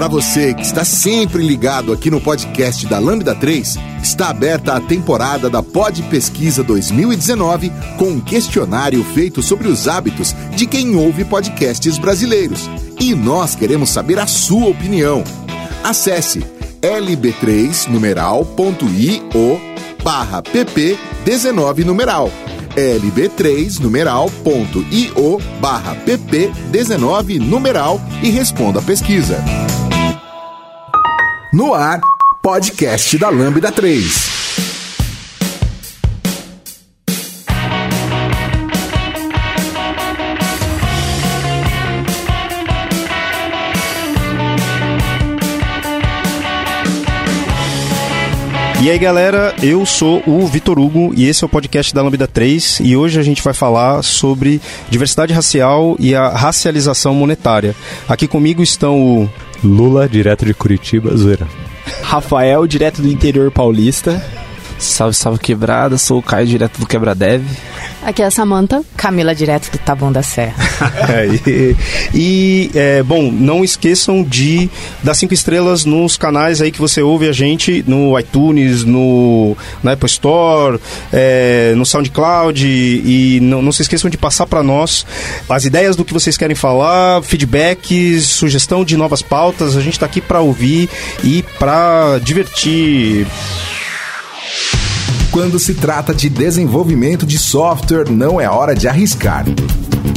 Para você que está sempre ligado aqui no podcast da Lambda 3, está aberta a temporada da Pod Pesquisa 2019 com um questionário feito sobre os hábitos de quem ouve podcasts brasileiros. E nós queremos saber a sua opinião. Acesse lb3 numeral.io barra pp 19 numeral lb3 numeral.io barra pp 19 numeral e responda a pesquisa. No ar, podcast da Lambda 3. E aí galera, eu sou o Vitor Hugo e esse é o podcast da Lambda 3 e hoje a gente vai falar sobre diversidade racial e a racialização monetária. Aqui comigo estão o Lula, direto de Curitiba, zoeira. Rafael, direto do interior paulista. Salve, salve quebrada, sou o Caio, direto do Quebra Dev. Aqui é a Samanta. Camila, direto do Taboão da Serra. é, e, e é, bom, não esqueçam de dar cinco estrelas nos canais aí que você ouve a gente, no iTunes, no na Apple Store, é, no SoundCloud e, e não, não se esqueçam de passar para nós as ideias do que vocês querem falar, feedbacks, sugestão de novas pautas. A gente está aqui para ouvir e para divertir. Quando se trata de desenvolvimento de software, não é hora de arriscar.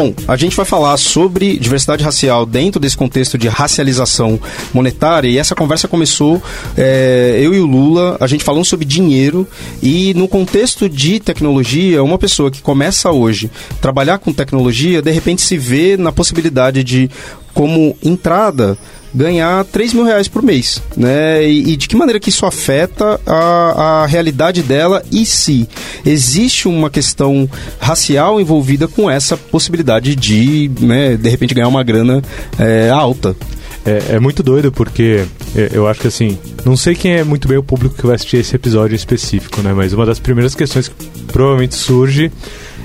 Bom, a gente vai falar sobre diversidade racial dentro desse contexto de racialização monetária e essa conversa começou é, eu e o Lula, a gente falando sobre dinheiro e no contexto de tecnologia, uma pessoa que começa hoje trabalhar com tecnologia, de repente se vê na possibilidade de como entrada ganhar 3 mil reais por mês, né? E, e, de que maneira que isso afeta a, a realidade dela e se existe uma questão racial envolvida com essa possibilidade de, né, de repente ganhar uma grana é, alta. É, é, muito doido porque é, eu acho que assim, não sei quem é muito bem o público que vai assistir esse episódio específico, né? Mas uma das primeiras questões que provavelmente surge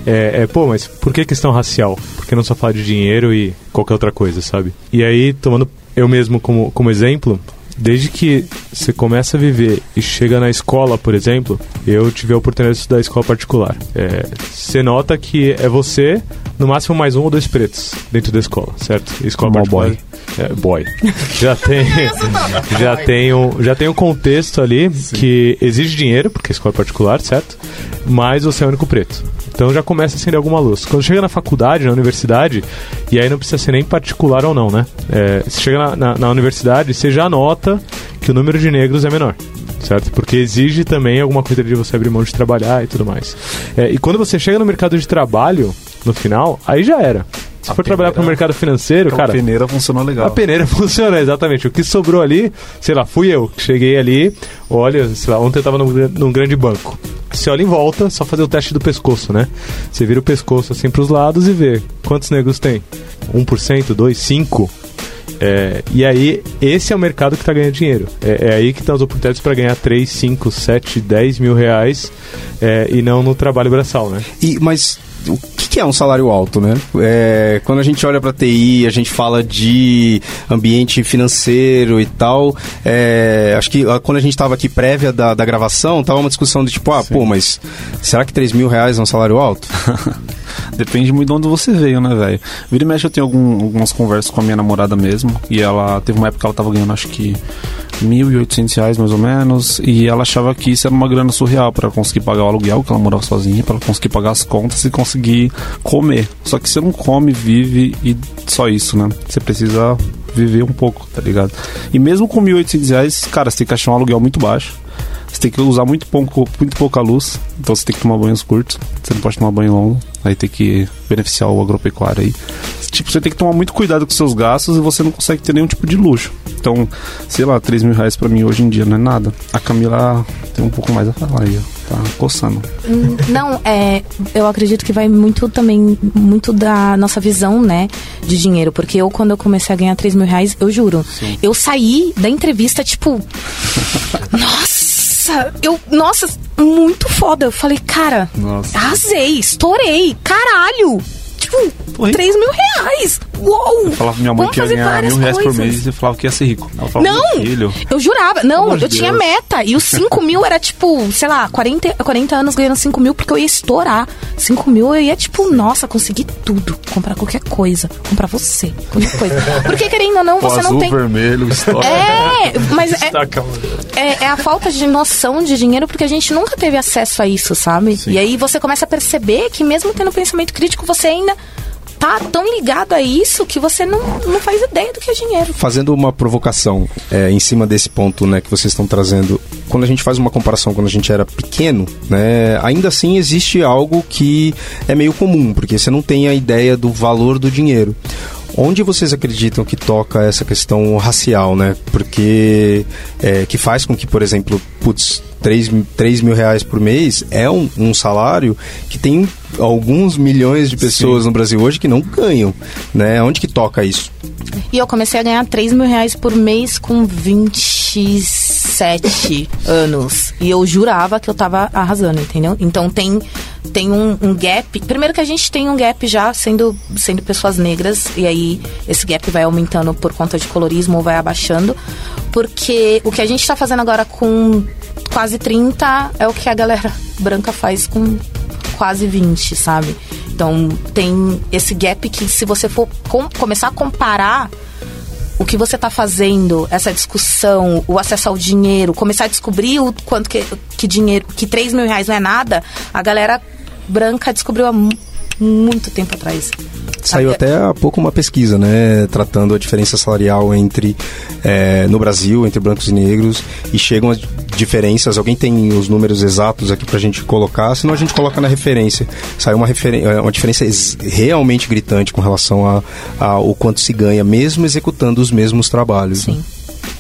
é, é, pô, mas por que questão racial? Por que não só falar de dinheiro e qualquer outra coisa, sabe? E aí, tomando eu mesmo como, como exemplo, desde que você começa a viver e chega na escola, por exemplo, eu tive a oportunidade de estudar escola particular. É, você nota que é você, no máximo mais um ou dois pretos dentro da escola, certo? Escola Mal particular. Boy. É, boy. Já tem, já tem um, já tem um contexto ali Sim. que exige dinheiro, porque é escola particular, certo? Mas você é o único preto. Então já começa a acender alguma luz. Quando chega na faculdade, na universidade, e aí não precisa ser nem particular ou não, né? É, você chega na, na, na universidade, você já nota que o número de negros é menor certo? Porque exige também alguma coisa de você abrir mão de trabalhar e tudo mais. É, e quando você chega no mercado de trabalho, no final, aí já era. Se a for trabalhar para o mercado financeiro, cara. A peneira funcionou legal. A peneira funcionou, exatamente. O que sobrou ali, sei lá, fui eu. Cheguei ali, olha, sei lá, ontem eu estava num, num grande banco. Você olha em volta, só fazer o teste do pescoço, né? Você vira o pescoço assim para os lados e vê quantos negros tem. 1%, 2%, 5%. É, e aí, esse é o mercado que está ganhando dinheiro. É, é, aí que estão as oportunidades para ganhar 3, 5, 7, 10 mil reais é, e não no trabalho braçal, né? E, mas o que, é um salário alto, né? É, quando a gente olha para TI, a gente fala de ambiente financeiro e tal. É, acho que quando a gente estava aqui prévia da, da gravação, tava uma discussão de tipo, ah, Sim. pô, mas será que 3 mil reais é um salário alto? Depende muito de onde você veio, né, velho? Vira e mexe, eu tenho algum, algumas conversas com a minha namorada mesmo. E ela teve uma época que ela tava ganhando, acho que 1.800 reais mais ou menos, e ela achava que isso era uma grana surreal para conseguir pagar o aluguel, que ela morava sozinha, para conseguir pagar as contas e conseguir comer. Só que você não come, vive e só isso, né? Você precisa viver um pouco, tá ligado? E mesmo com 1.800 reais, cara, você tem que achar um aluguel muito baixo. Você tem que usar muito, pouco, muito pouca luz, então você tem que tomar banhos curtos, você não pode tomar banho longo, aí tem que beneficiar o agropecuário aí. Tipo, você tem que tomar muito cuidado com seus gastos e você não consegue ter nenhum tipo de luxo. Então, sei lá, 3 mil reais pra mim hoje em dia não é nada. A Camila tem um pouco mais a falar aí, ó. Tá coçando. Hum, Não, é, eu acredito que vai muito também, muito da nossa visão, né, de dinheiro. Porque eu, quando eu comecei a ganhar 3 mil reais, eu juro, eu saí da entrevista, tipo, nossa, eu, nossa, muito foda. Eu falei, cara, Nossa. arrasei, estourei, caralho. Tipo, Porra. 3 mil reais. Uou! Eu falava pra minha mãe Vamos que ia ganhar mil reais por coisas. mês e eu falava que ia ser rico. Ela falava, Não! filho, Eu jurava. Não, eu de tinha Deus. meta. E os 5 mil era tipo, sei lá, 40, 40 anos ganhando 5 mil porque eu ia estourar. 5 mil eu ia, tipo, nossa, conseguir tudo. Comprar qualquer coisa. Comprar você. Qualquer coisa. Porque querendo ou não, O você não azul, tem. vermelho, história. É, mas é, é, é a falta de noção de dinheiro porque a gente nunca teve acesso a isso, sabe? E aí você começa a perceber que mesmo tendo pensamento crítico, você ainda tá tão ligado a isso que você não, não faz ideia do que é dinheiro. Fazendo uma provocação é, em cima desse ponto né, que vocês estão trazendo, quando a gente faz uma comparação quando a gente era pequeno, né, ainda assim existe algo que é meio comum, porque você não tem a ideia do valor do dinheiro. Onde vocês acreditam que toca essa questão racial, né? Porque é, que faz com que, por exemplo, putz, 3, 3 mil reais por mês é um, um salário que tem alguns milhões de pessoas no Brasil hoje que não ganham, né? Onde que toca isso? E eu comecei a ganhar 3 mil reais por mês com 27 anos. E eu jurava que eu tava arrasando, entendeu? Então tem, tem um, um gap. Primeiro que a gente tem um gap já sendo, sendo pessoas negras. E aí esse gap vai aumentando por conta de colorismo ou vai abaixando. Porque o que a gente tá fazendo agora com quase 30 é o que a galera branca faz com quase 20, sabe? Então tem esse gap que se você for com- começar a comparar o que você está fazendo, essa discussão, o acesso ao dinheiro, começar a descobrir o quanto que, que dinheiro, que 3 mil reais não é nada, a galera branca descobriu há mu- muito tempo atrás. Saiu até há pouco uma pesquisa, né, tratando a diferença salarial entre eh, no Brasil entre brancos e negros e chegam as diferenças. Alguém tem os números exatos aqui pra gente colocar, senão a gente coloca na referência. Saiu uma, referen eh, uma diferença realmente gritante com relação a, a o quanto se ganha, mesmo executando os mesmos trabalhos. né?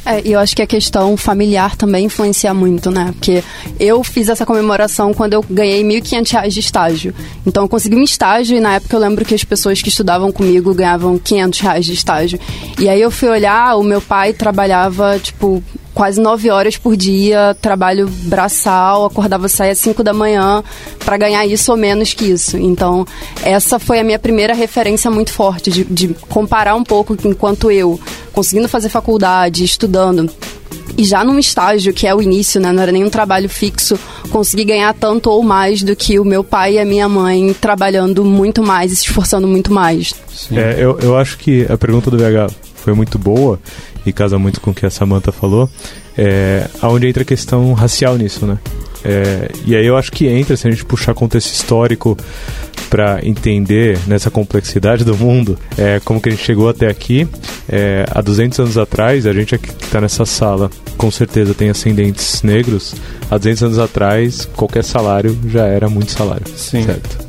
É, e eu acho que a questão familiar também influencia muito, né? Porque eu fiz essa comemoração quando eu ganhei 1.500 reais de estágio. Então eu consegui um estágio e na época eu lembro que as pessoas que estudavam comigo ganhavam 500 reais de estágio. E aí eu fui olhar, o meu pai trabalhava, tipo, quase nove horas por dia, trabalho braçal, acordava sair às 5 da manhã para ganhar isso ou menos que isso. Então, essa foi a minha primeira referência muito forte de, de comparar um pouco enquanto eu, conseguindo fazer faculdade, estudando. E já num estágio, que é o início, né? Não era nenhum trabalho fixo, consegui ganhar tanto ou mais do que o meu pai e a minha mãe trabalhando muito mais e se esforçando muito mais. É, eu, eu acho que a pergunta do VH foi muito boa e casa muito com o que a Samantha falou. É, aonde entra a questão racial nisso, né? É, e aí eu acho que entra, se a gente puxar contexto histórico para entender nessa complexidade do mundo, é, como que a gente chegou até aqui. É, há 200 anos atrás, a gente aqui que está nessa sala, com certeza tem ascendentes negros. Há 200 anos atrás, qualquer salário já era muito salário. Sim. Certo?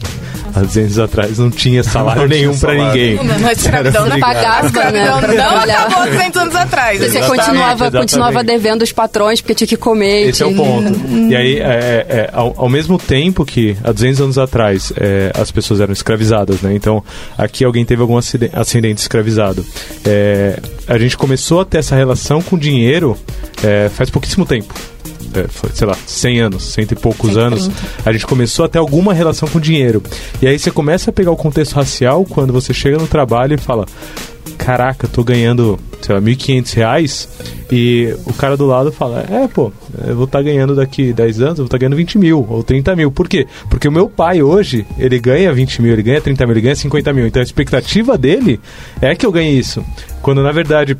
Há 200 anos atrás não tinha salário nenhum para ninguém. Não, a escravidão não Pagava, né? Não acabou 200 anos atrás. Você Exatamente, continuava, exatamente. continuava devendo os patrões porque tinha que comer. Esse é o tinha- ponto. E aí, é, é, ao, ao mesmo tempo que há 200 anos atrás é, as pessoas eram escravizadas, né? Então, aqui alguém teve algum acide- ascendente escravizado. É, a gente começou a ter essa relação com dinheiro é, faz pouquíssimo tempo. É, foi, sei lá, 100 anos, cento e poucos 130. anos, a gente começou a ter alguma relação com dinheiro. E aí você começa a pegar o contexto racial quando você chega no trabalho e fala: Caraca, eu tô ganhando, sei lá, 1.500 reais. E o cara do lado fala: É, pô, eu vou estar ganhando daqui 10 anos, eu vou estar ganhando 20 mil ou 30 mil. Por quê? Porque o meu pai hoje, ele ganha 20 mil, ele ganha 30 mil, ele ganha 50 mil. Então a expectativa dele é que eu ganhe isso. Quando na verdade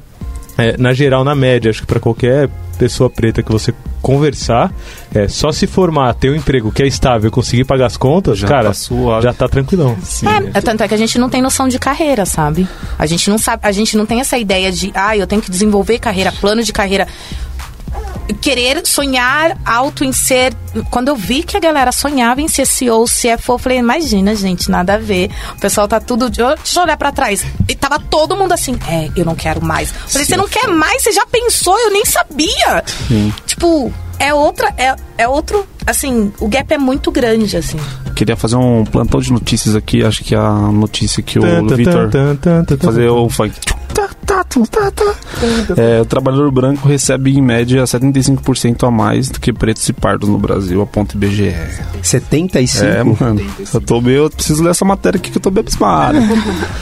é, na geral, na média, acho que para qualquer pessoa preta que você conversar, é só se formar, ter um emprego que é estável, conseguir pagar as contas, Já cara, tá suave. já tá tranquilão. Sim. É, tanto é que a gente não tem noção de carreira, sabe? A gente não sabe, a gente não tem essa ideia de, ah, eu tenho que desenvolver carreira, plano de carreira. Querer sonhar alto em ser. Quando eu vi que a galera sonhava em ser CEO, CFO, eu falei, imagina, gente, nada a ver. O pessoal tá tudo. de- Deixa eu olhar pra trás. E tava todo mundo assim, é, eu não quero mais. Eu falei, você não quer mais? Você já pensou? Eu nem sabia. Tipo, é outra. É, é outro. Assim, o gap é muito grande, assim. Queria fazer um plantão de notícias aqui. Acho que a notícia que o Vitor fazer o funk. Tá, tá, tá, tá. É, o trabalhador branco recebe em média 75% a mais do que pretos e pardos no Brasil, aponta IBGE. 75? É, mano. Eu tô meio. Eu preciso ler essa matéria aqui que eu tô bem abismado.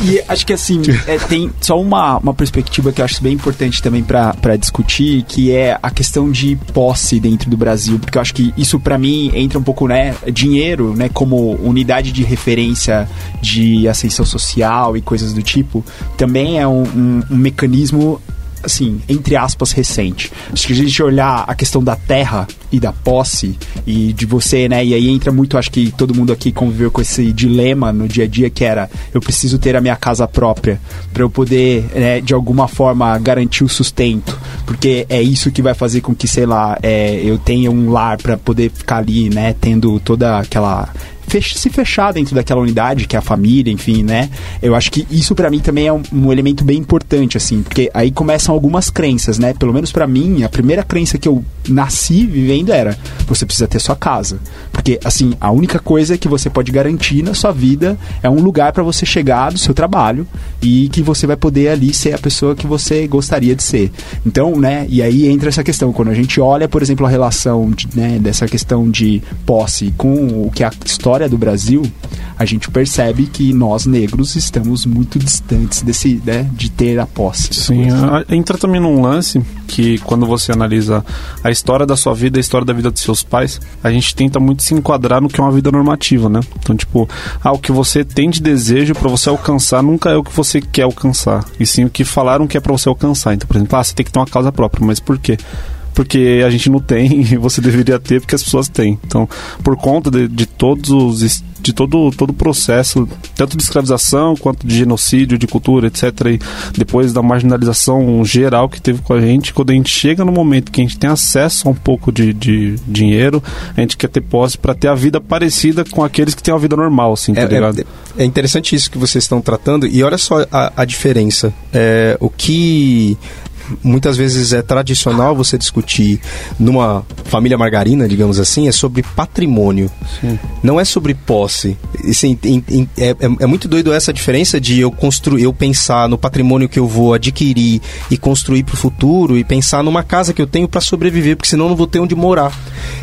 E acho que assim, é, tem só uma, uma perspectiva que eu acho bem importante também pra pra discutir, que é a questão de posse dentro do Brasil, porque eu acho que isso pra mim entra um pouco, né, dinheiro, né, como unidade de referência de ascensão social e coisas do tipo, também é um, um- um mecanismo assim, entre aspas, recente. Acho que a gente olhar a questão da terra e da posse e de você, né? E aí entra muito, acho que todo mundo aqui conviveu com esse dilema no dia a dia que era eu preciso ter a minha casa própria para eu poder, né, de alguma forma garantir o sustento, porque é isso que vai fazer com que, sei lá, é, eu tenha um lar para poder ficar ali, né, tendo toda aquela fech- se fechar dentro daquela unidade, que é a família, enfim, né? Eu acho que isso pra mim também é um, um elemento bem importante, assim, porque aí começam algumas crenças, né? Pelo menos pra mim, a primeira crença que eu nasci vivendo era: você precisa ter sua casa. Porque, assim, a única coisa que você pode garantir na sua vida é um lugar pra você chegar do seu trabalho e que você vai poder ali ser a pessoa que você gostaria de ser. Então, né? E aí entra essa questão, quando a gente olha, por exemplo, a relação de, né, dessa questão de posse com o que a história do Brasil, a gente percebe que nós negros estamos muito distantes desse, né, de ter a posse. Sim, a- entra também num lance que quando você analisa a história da sua vida, a história da vida dos seus pais, a gente tenta muito se enquadrar no que é uma vida normativa, né? Então, tipo, ah, o que você tem de desejo pra você alcançar nunca é o que você quer alcançar, e sim o que falaram que é pra você alcançar. Então, por exemplo, ah, você tem que ter uma casa própria, mas por quê? Porque a gente não tem e você deveria ter porque as pessoas têm. Então, por conta de, de todos os de todo todo o processo, tanto de escravização quanto de genocídio, de cultura, etc. E depois da marginalização geral que teve com a gente, quando a gente chega no momento que a gente tem acesso a um pouco de, de dinheiro, a gente quer ter posse para ter a vida parecida com aqueles que têm uma vida normal, assim, tá É, ligado? é, é interessante isso que vocês estão tratando, e olha só a, a diferença. É, o que muitas vezes é tradicional você discutir numa família margarina, digamos assim, é sobre patrimônio. Não é sobre posse. Assim, é, é- é muito doido essa diferença de eu construir, eu pensar no patrimônio que eu vou adquirir e construir para o futuro e pensar numa casa que eu tenho para sobreviver, porque senão eu não vou ter onde morar.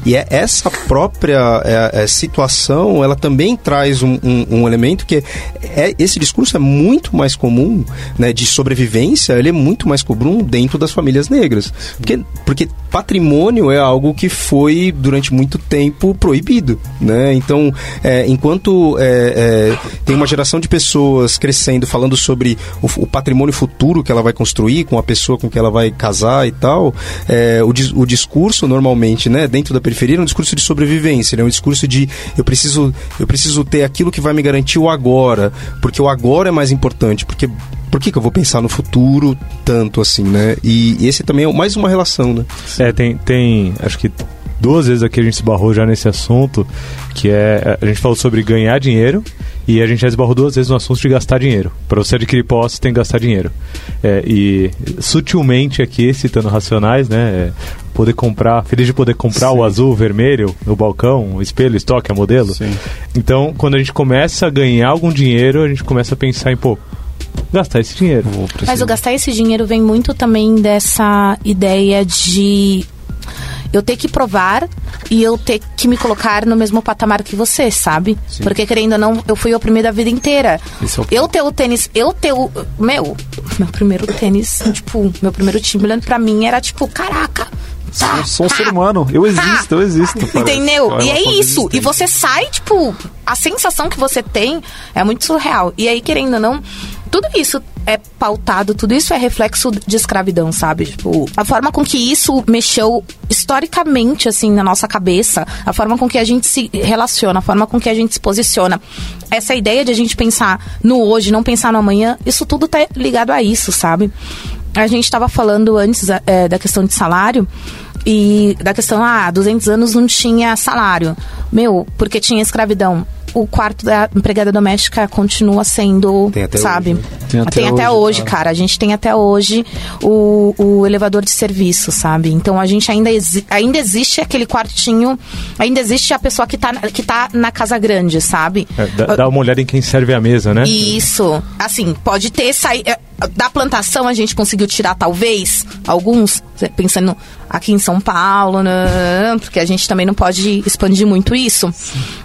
E é essa própria é, é, situação, ela também traz um, um- um elemento que é, esse discurso é muito mais comum, né, de sobrevivência, ele é muito mais comum dentro das famílias negras. Porque, porque patrimônio é algo que foi durante muito tempo proibido, né? Então, é, enquanto é, é, tem uma geração de pessoas crescendo falando sobre o, o patrimônio futuro que ela vai construir com a pessoa com que ela vai casar e tal, é, o, o discurso normalmente, né, dentro da periferia, é um discurso de sobrevivência, é um discurso de eu preciso, eu preciso ter aquilo que vai me garantir o agora, porque o agora é mais importante, porque por que, que eu vou pensar no futuro tanto assim, né? E, e esse também é mais uma relação, né? É, tem, tem. Acho que duas vezes aqui a gente esbarrou já nesse assunto, que é. A gente falou sobre ganhar dinheiro e a gente já esbarrou duas vezes no assunto de gastar dinheiro. Para você adquirir posse, tem que gastar dinheiro. É, e sutilmente aqui, citando Racionais, né? é, poder comprar, feliz de poder comprar o azul, o vermelho, o balcão, o espelho, o estoque, a modelo. Sim. Então, quando a gente começa a ganhar algum dinheiro, a gente começa a pensar em, pô, gastar esse dinheiro. Mas o gastar esse dinheiro vem muito também dessa ideia de eu ter que provar e eu ter que me colocar no mesmo patamar que você, sabe? Porque querendo ou não, eu fui oprimida a vida inteira. É o eu ter o tênis, eu ter o. Meu, meu primeiro tênis, tipo, meu primeiro Timberland pra mim era tipo, caraca. tá, Eu sou um tá, ser humano, eu existo, eu existo. parece. Entendeu? Uma E é isso. E você sai, tipo, a sensação que você tem é muito surreal. E aí, querendo ou não, tudo isso é pautado, tudo isso é reflexo de escravidão, sabe? Tipo, a forma com que isso mexeu historicamente, assim, na nossa cabeça, a forma com que a gente se relaciona, a forma com que a gente se posiciona. Essa ideia de a gente pensar no hoje, não pensar no amanhã, isso tudo tá ligado a isso, sabe? A gente estava falando antes é, da questão de salário e da questão, ah, 200 anos não tinha salário. Meu, porque tinha escravidão o quarto da empregada doméstica continua sendo, Tem até sabe? hoje, né? Tem até tem até hoje, hoje, cara. A gente tem até hoje o, o elevador de serviço, sabe? Então a gente ainda, exi ainda existe aquele quartinho, ainda existe a pessoa que tá, que tá na casa grande, sabe? É, dá, dá uma olhada em quem serve a mesa, né? Isso. Assim, pode ter saído. Da plantação a gente conseguiu tirar, talvez, alguns, pensando aqui em São Paulo, né? porque a gente também não pode expandir muito isso.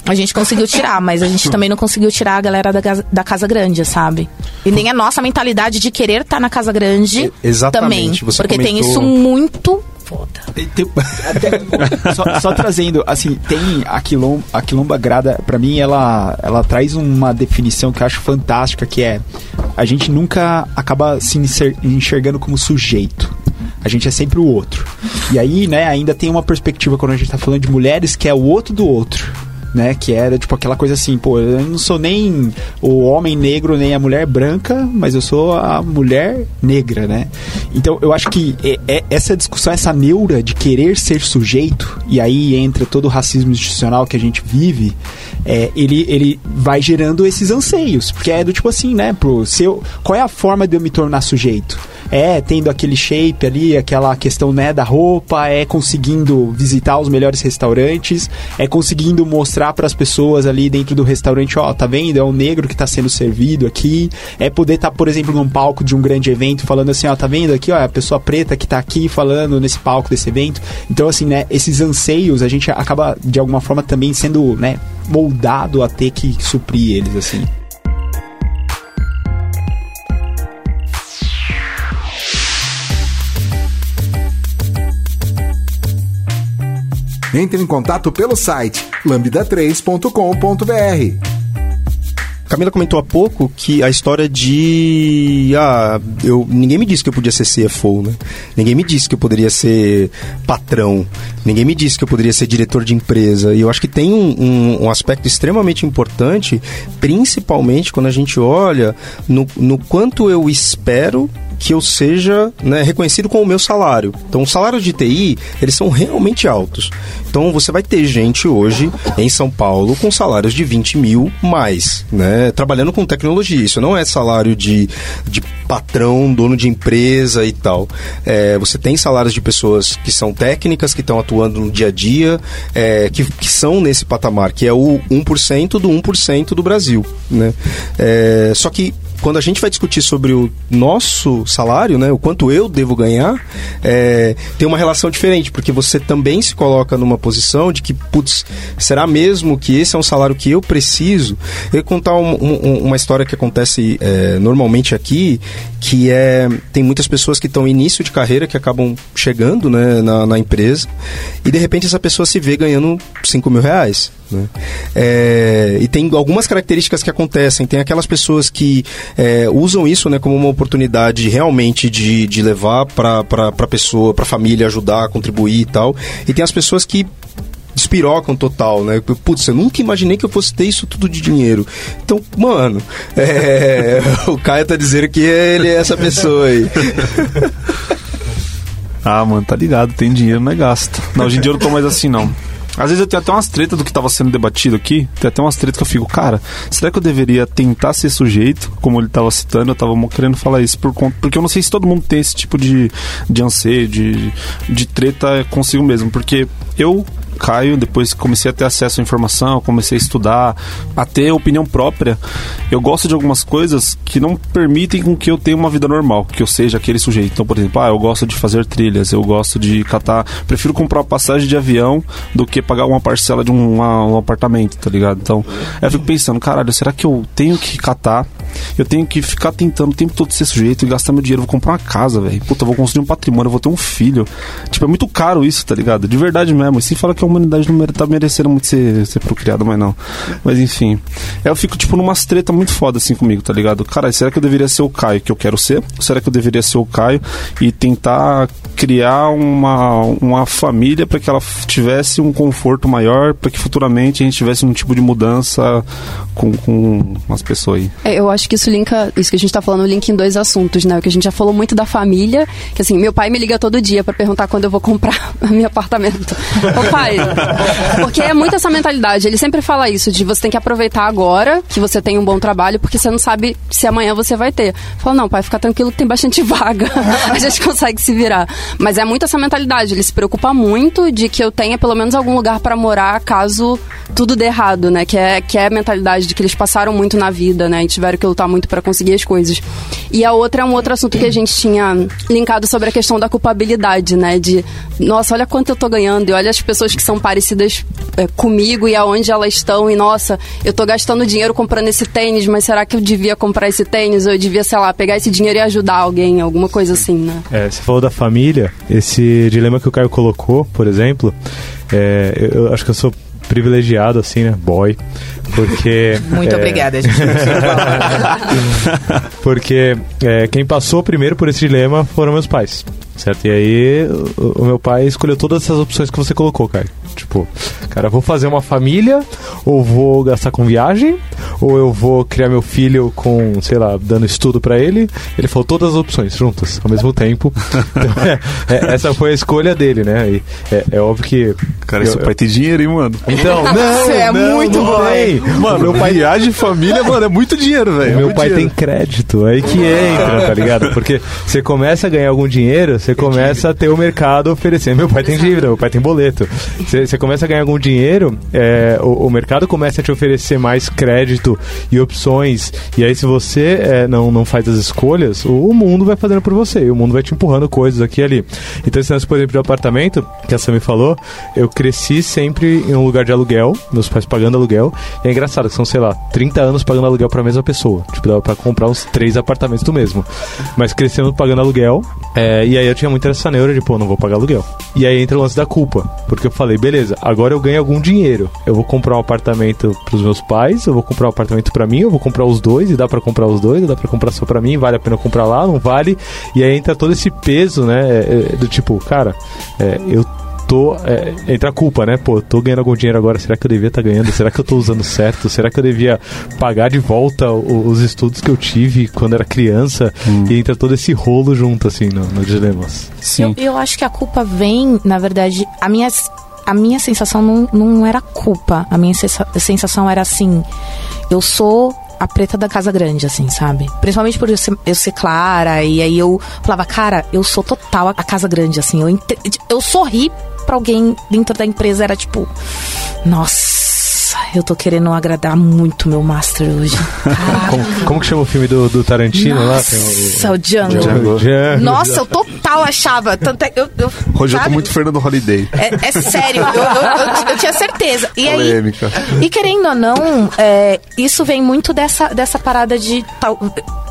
A gente conseguiu tirar, mas a gente também não conseguiu tirar a galera da, casa- da Casa Grande, sabe? E nem a nossa mentalidade de querer estar na Casa Grande exatamente, também. porque tem comentou- isso muito foda. Tem- tem- até- só, só trazendo, assim, tem a quilomba, a quilomba grada, pra mim, ela, ela traz uma definição que eu acho fantástica, que é a gente nunca acaba se enxer- enxergando como sujeito. A gente é sempre o outro. E aí, né, ainda tem uma perspectiva quando a gente tá falando de mulheres que é o outro do outro. Né, que era tipo aquela coisa assim, pô, eu não sou nem o homem negro nem a mulher branca, mas eu sou a mulher negra, né? Então eu acho que é- é- essa discussão, essa neura de querer ser sujeito, e aí entra todo o racismo institucional que a gente vive, é, ele, ele vai gerando esses anseios, porque é do tipo assim, né, pro seu, qual é a forma de eu me tornar sujeito? É tendo aquele shape ali, aquela questão né da roupa, é conseguindo visitar os melhores restaurantes, é conseguindo mostrar para as pessoas ali dentro do restaurante, ó, tá vendo? É o negro que está sendo servido aqui, é poder estar, por exemplo, num palco de um grande evento falando assim, ó, tá vendo aqui, ó, é a pessoa preta que tá aqui falando nesse palco desse evento. Então assim, né, esses anseios a gente acaba de alguma forma também sendo, né, moldado a ter que suprir eles assim. Entre em contato pelo site lambda3.com.br. Camila comentou há pouco que a história de. Ah, eu, ninguém me disse que eu podia ser CFO, né? Ninguém me disse que eu poderia ser patrão. Ninguém me disse que eu poderia ser diretor de empresa. E eu acho que tem um, um- um aspecto extremamente importante, principalmente quando a gente olha no, no quanto eu espero que eu seja né, reconhecido com o meu salário. Então, os salários de TI, eles são realmente altos. Então, você vai ter gente hoje em São Paulo com salários de 20 mil mais, né? Trabalhando com tecnologia. Isso não é salário de, de patrão, dono de empresa e tal. É, você tem salários de pessoas que são técnicas, que estão atuando no dia a dia, é, que, que são nesse patamar, que é o 1% do 1% do Brasil, né? É, só que quando a gente vai discutir sobre o nosso salário, né, o quanto eu devo ganhar, é, tem uma relação diferente, porque você também se coloca numa posição de que, putz, será mesmo que esse é um salário que eu preciso? Eu contar um- um- uma história que acontece é, normalmente aqui, que é tem muitas pessoas que estão início de carreira que acabam chegando né, na, na empresa e de repente essa pessoa se vê ganhando 5 mil reais. Né? É, e tem algumas características que acontecem. Tem aquelas pessoas que é, usam isso né, como uma oportunidade realmente de, de levar para a pessoa, para a família, ajudar, contribuir e tal. E tem as pessoas que despirocam total, né? Putz, eu nunca imaginei que eu fosse ter isso tudo de dinheiro. Então, mano, é, o Caio tá dizendo que ele é essa pessoa aí. Ah, mano, tá ligado, tem dinheiro, não é gasto. Não, hoje em dia eu não tô mais assim, não. Às vezes eu tenho até umas tretas do que tava sendo debatido aqui. Tem até umas tretas que eu fico, cara, será que eu deveria tentar ser sujeito? Como ele tava citando, eu tava mo- querendo falar isso por conta. Porque eu não sei se todo mundo tem esse tipo de, de anseio, de, de treta consigo mesmo. Porque eu, Caio, depois comecei a ter acesso à informação, comecei a estudar, a ter opinião própria, eu gosto de algumas coisas que não permitem com que eu tenha uma vida normal, que eu seja aquele sujeito. Então, por exemplo, ah, eu gosto de fazer trilhas, eu gosto de catar, prefiro comprar uma passagem de avião do que pagar uma parcela de um, uma- um apartamento, tá ligado? Então, eu fico pensando, caralho, será que eu tenho que catar? Eu tenho que ficar tentando o tempo todo ser sujeito e gastar meu dinheiro, vou comprar uma casa, velho. Puta, vou construir um patrimônio, vou ter um filho. Tipo, é muito caro isso, tá ligado? De verdade mesmo. E sem falar que a humanidade não tá merecendo muito ser, ser procriada, mas não. Mas enfim. Aí eu fico, tipo, numas treta muito foda assim comigo, tá ligado? Cara, será que eu deveria ser o Caio que eu quero ser? Ou será que eu deveria ser o Caio e tentar criar uma, uma família para que ela tivesse um conforto maior, para que futuramente a gente tivesse um tipo de mudança com, com as pessoas aí? É, eu acho que isso linka, isso que a gente tá falando, linka em dois assuntos, né? O que a gente já falou muito da família, que assim, meu pai me liga todo dia pra perguntar quando eu vou comprar meu apartamento. Ô pai, porque é muito essa mentalidade, ele sempre fala isso, de você tem que aproveitar agora, que você tem um bom trabalho, porque você não sabe se amanhã você vai ter. Fala, não, pai, fica tranquilo que tem bastante vaga, a gente consegue se virar. Mas é muito essa mentalidade, ele se preocupa muito de que eu tenha pelo menos algum lugar pra morar caso tudo dê errado, né? Que é, que é a mentalidade de que eles passaram muito na vida, né? E tiveram que lutar muito pra conseguir as coisas. E a outra é um outro assunto que a gente tinha linkado sobre a questão da culpabilidade, né? De, nossa, olha quanto eu tô ganhando e olha as pessoas que são parecidas é, comigo e aonde elas estão. E, nossa, eu tô gastando dinheiro comprando esse tênis, mas será que eu devia comprar esse tênis? Ou eu devia, sei lá, pegar esse dinheiro e ajudar alguém, alguma coisa assim, né? É, você falou da família, esse dilema que o Caio colocou, por exemplo, é, eu, acho que eu sou privilegiado, assim, né? Boy. Porque. Muito é, obrigada, gente. Porque é, quem passou primeiro por esse dilema foram meus pais, certo? E aí o, o meu pai escolheu todas essas opções que você colocou, Caio. Tipo, cara, vou fazer uma família, ou vou gastar com viagem, ou eu vou criar meu filho com, sei lá, dando estudo pra ele. Ele falou todas as opções juntas, ao mesmo tempo. Então, é, é, essa foi a escolha dele, né? E é, é óbvio que. Cara, eu- seu pai tem dinheiro, hein, mano? Então, não, Você é não, muito não bom. tem. Mano, meu pai viagem, família, mano, é muito dinheiro, velho. O meu pai tem crédito, aí que entra, tá ligado? Porque você começa a ganhar algum dinheiro, você começa a ter o mercado oferecendo. Meu pai tem dívida, meu pai tem boleto. Você, você começa a ganhar algum dinheiro, é, o, o mercado começa a te oferecer mais crédito e opções. E aí, se você é, não, não faz as escolhas, o, o mundo vai fazendo por você. O mundo vai te empurrando coisas aqui e ali. Então, esse lance, por exemplo, de apartamento, que a Sammy falou, eu cresci sempre em um lugar de aluguel, meus pais pagando aluguel. E é engraçado, são, sei lá, 30 anos pagando aluguel pra mesma pessoa. Tipo, dava pra comprar uns três apartamentos do mesmo. Mas crescemos pagando aluguel. é, e aí eu tinha muito essa neura de, pô, não vou pagar aluguel. E aí entra o lance da culpa. Porque eu falei, beleza, agora eu ganho algum dinheiro. Eu vou comprar um apartamento pros meus pais, eu vou comprar um apartamento pra mim, eu vou comprar os dois, e dá pra comprar os dois, dá pra comprar só pra mim, vale a pena comprar lá, não vale. E aí entra todo esse peso, né? é, é, do tipo, cara, é, eu tô. É, entra a culpa, né? Pô, tô ganhando algum dinheiro agora, será que eu devia estar ganhando? Será que eu tô usando certo? Será que eu devia pagar de volta o- os estudos que eu tive quando era criança? E entra todo esse rolo junto, assim, no, no dilemas. Sim. Eu, eu acho que a culpa vem, na verdade, a minha, a minha sensação não, não era culpa. A minha sensa- sensação era assim, eu sou a preta da casa grande, assim, sabe? Principalmente por eu ser, eu ser clara, e aí eu falava, cara, eu sou total a, casa grande, assim. Eu, eu sorri pra alguém dentro da empresa, era tipo, nossa, eu tô querendo agradar muito meu master hoje. Como, como que chama o filme do, do Tarantino lá? Tem Nossa, o Django. Django. Django. Nossa, eu total achava. Tanto é, eu, eu, Hoje eu tô muito Fernando Holiday. É, é sério, eu, eu, eu- eu tinha certeza. E aí, Polêmica. e querendo ou não, é, isso vem muito dessa, dessa parada de. tal-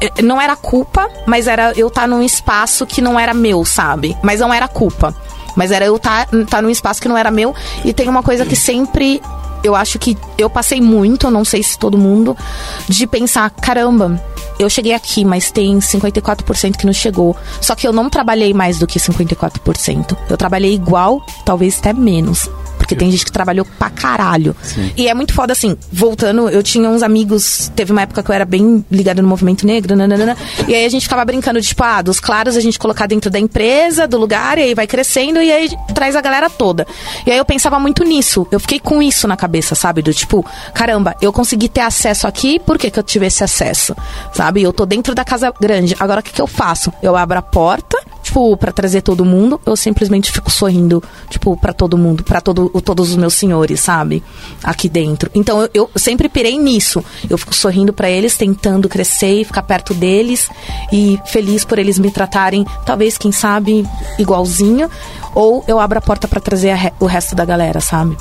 é, não era culpa, mas era eu estar num espaço que não era meu, sabe? Mas não era culpa. Mas era eu estar tá, num espaço que não era meu. E tem uma coisa que sempre. Eu acho que eu passei muito, não sei se todo mundo, de pensar: caramba, eu cheguei aqui, mas tem 54% que não chegou. Só que eu não trabalhei mais do que 54%. Eu trabalhei igual, talvez até menos. Porque tem gente que trabalhou pra caralho. E é muito foda, assim, voltando, eu tinha uns amigos, teve uma época que eu era bem ligada no movimento negro, nananana, e aí a gente ficava brincando, tipo, ah, dos claros a gente colocar dentro da empresa, do lugar, e aí vai crescendo, e aí traz a galera toda. E aí eu pensava muito nisso, eu fiquei com isso na cabeça, sabe? Do tipo, caramba, eu consegui ter acesso aqui, por que, que eu tive esse acesso? Sabe? Eu tô dentro da casa grande, agora o que, que eu faço? Eu abro a porta, tipo, pra trazer todo mundo, eu simplesmente fico sorrindo, tipo, pra todo mundo, pra todo, todos os meus senhores, sabe? Aqui dentro. Então eu, eu sempre pirei nisso. Eu fico sorrindo pra eles, tentando crescer e ficar perto deles e feliz por eles me tratarem, talvez, quem sabe, igualzinho. Ou eu abro a porta pra trazer o resto da galera, sabe?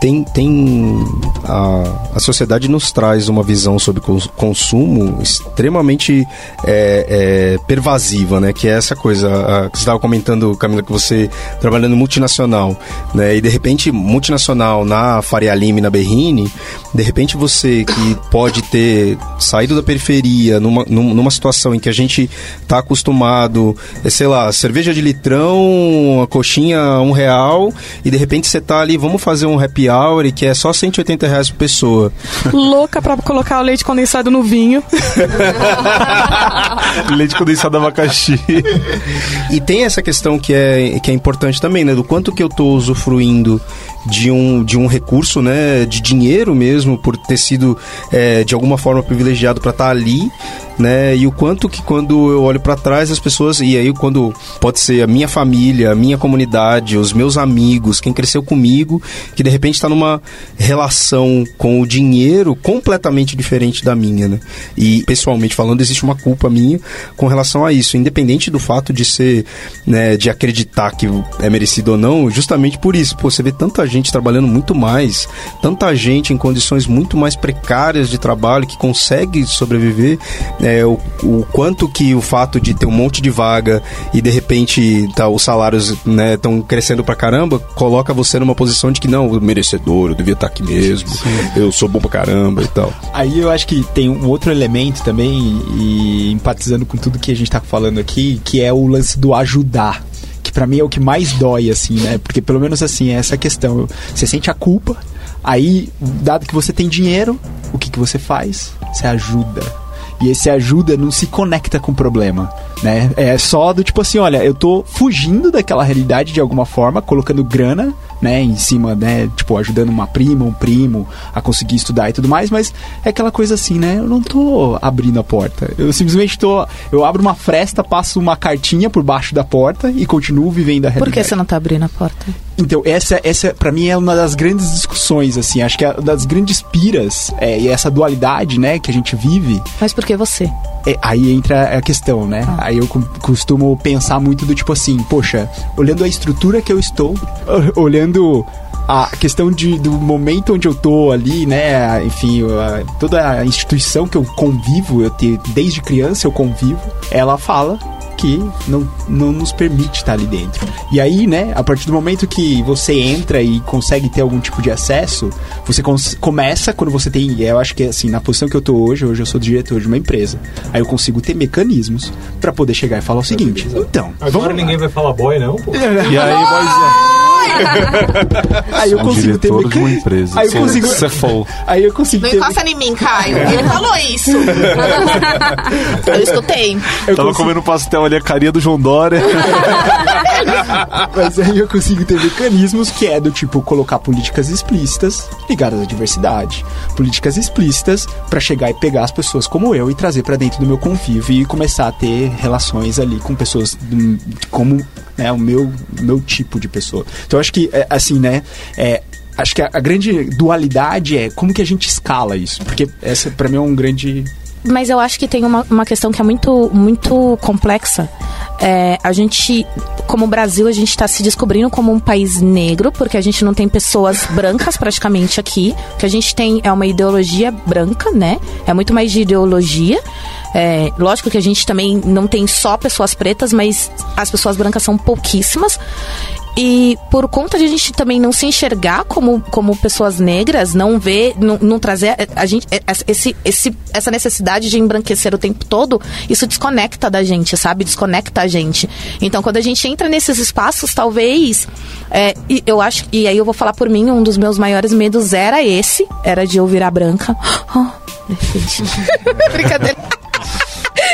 Tem, tem a, a sociedade nos traz uma visão sobre cons- consumo extremamente é, é, pervasiva, né? Que é essa coisa a, que você estava comentando, Camila, que você trabalhando multinacional, né? E de repente multinacional na Faria Lima na Berrine, de repente você que pode ter saído da periferia numa, num- numa situação em que a gente tá acostumado, é, sei lá, cerveja de litrão, a coxinha um real e de repente você tá ali, vamos fazer um happy hour que é só 180 reais por pessoa. Louca pra colocar o leite condensado no vinho. Leite condensado abacaxi. E tem essa questão que é, que é importante também, né? Do quanto que eu tô usufruindo de um, de um recurso, né? De dinheiro mesmo, por ter sido é, de alguma forma privilegiado para estar ali, né? E o quanto que quando eu olho para trás as pessoas, e aí quando pode ser a minha família, a minha comunidade, os meus amigos, quem cresceu comigo, que de repente está numa relação com o dinheiro completamente diferente da minha, né? E pessoalmente falando, existe uma culpa minha com relação a isso, independente do fato de ser, né, de acreditar que é merecido ou não, justamente por isso. Pô, você vê tanta gente trabalhando muito mais, tanta gente em condições muito mais precárias de trabalho que consegue sobreviver, é, o, o quanto que o fato de ter um monte de vaga e de repente tá, os salários estão crescendo pra caramba, coloca você numa posição de que não, merecedor, eu devia estar aqui mesmo, eu sou bom pra caramba e tal. Aí eu acho que tem um outro elemento também, e empatizando com tudo que a gente tá falando aqui, que é o lance do ajudar. Pra mim é o que mais dói, assim, né? Porque pelo menos assim, é essa questão. Você sente a culpa, aí, dado que você tem dinheiro, o que, que você faz? Você ajuda. E esse ajuda não se conecta com o problema, né? É só do tipo assim, olha, eu tô fugindo daquela realidade de alguma forma, colocando grana, né, em cima, né, tipo, ajudando uma prima, um primo a conseguir estudar e tudo mais, mas é aquela coisa assim, né? Eu não tô abrindo a porta. Eu simplesmente tô, eu abro uma fresta, passo uma cartinha por baixo da porta e continuo vivendo a Por realidade. que você não tá abrindo a porta? Então, essa, essa para mim é uma das grandes discussões, assim, acho que é uma das grandes piras, é, e essa dualidade, né, que a gente vive, Mas por que você? é, aí entra a questão, né? Aí eu co- costumo pensar muito do tipo assim, poxa, olhando a estrutura que eu estou, o- a questão de, do momento onde eu tô ali, né? Enfim, a- toda a instituição que eu convivo, eu te, desde criança eu convivo, ela fala que não, não nos permite estar ali dentro. E aí, né, a partir do momento que você entra e consegue ter algum tipo de acesso, você começa quando você tem, eu acho que assim, na posição que eu tô hoje, hoje eu sou diretor de uma empresa. Aí eu consigo ter mecanismos pra poder chegar e falar o seguinte: então, Agora ninguém vai falar boy, não, pô. E aí, aí eu consigo ter de uma empresa. Aí eu consigo, CFO. aí eu consigo Não ter encosta em mim, Caio. Ele falou isso. Eu escutei. eu Tava consigo- comendo pastel ali, a carinha do João Dória. Mas aí eu consigo ter mecanismos que é do tipo colocar políticas explícitas ligadas à diversidade. Políticas explícitas pra chegar e pegar as pessoas como eu e trazer pra dentro do meu convívio e começar a ter relações ali com pessoas como né, o meu, meu tipo de pessoa. Então acho que, é, assim, né, é, acho que a, a grande dualidade é como que a gente escala isso. Porque essa pra mim é um grande Mas eu acho que tem uma, uma questão que é muito, muito complexa. É, a gente, como Brasil, a gente está se descobrindo como um país negro, porque a gente não tem pessoas brancas praticamente aqui. O que a gente tem é uma ideologia branca, né? É muito mais de ideologia. É, lógico que a gente também não tem só pessoas pretas, mas as pessoas brancas são pouquíssimas. E por conta de a gente também não se enxergar como, como pessoas negras, não ver, não, não trazer a gente é, esse, esse, essa necessidade de embranquecer o tempo todo, isso desconecta da gente, sabe? Desconecta a gente. Então, quando a gente entra nesses espaços, talvez. é, eu acho, e aí eu vou falar por mim, um dos meus maiores medos era esse, era de eu virar branca. Oh. Brincadeira.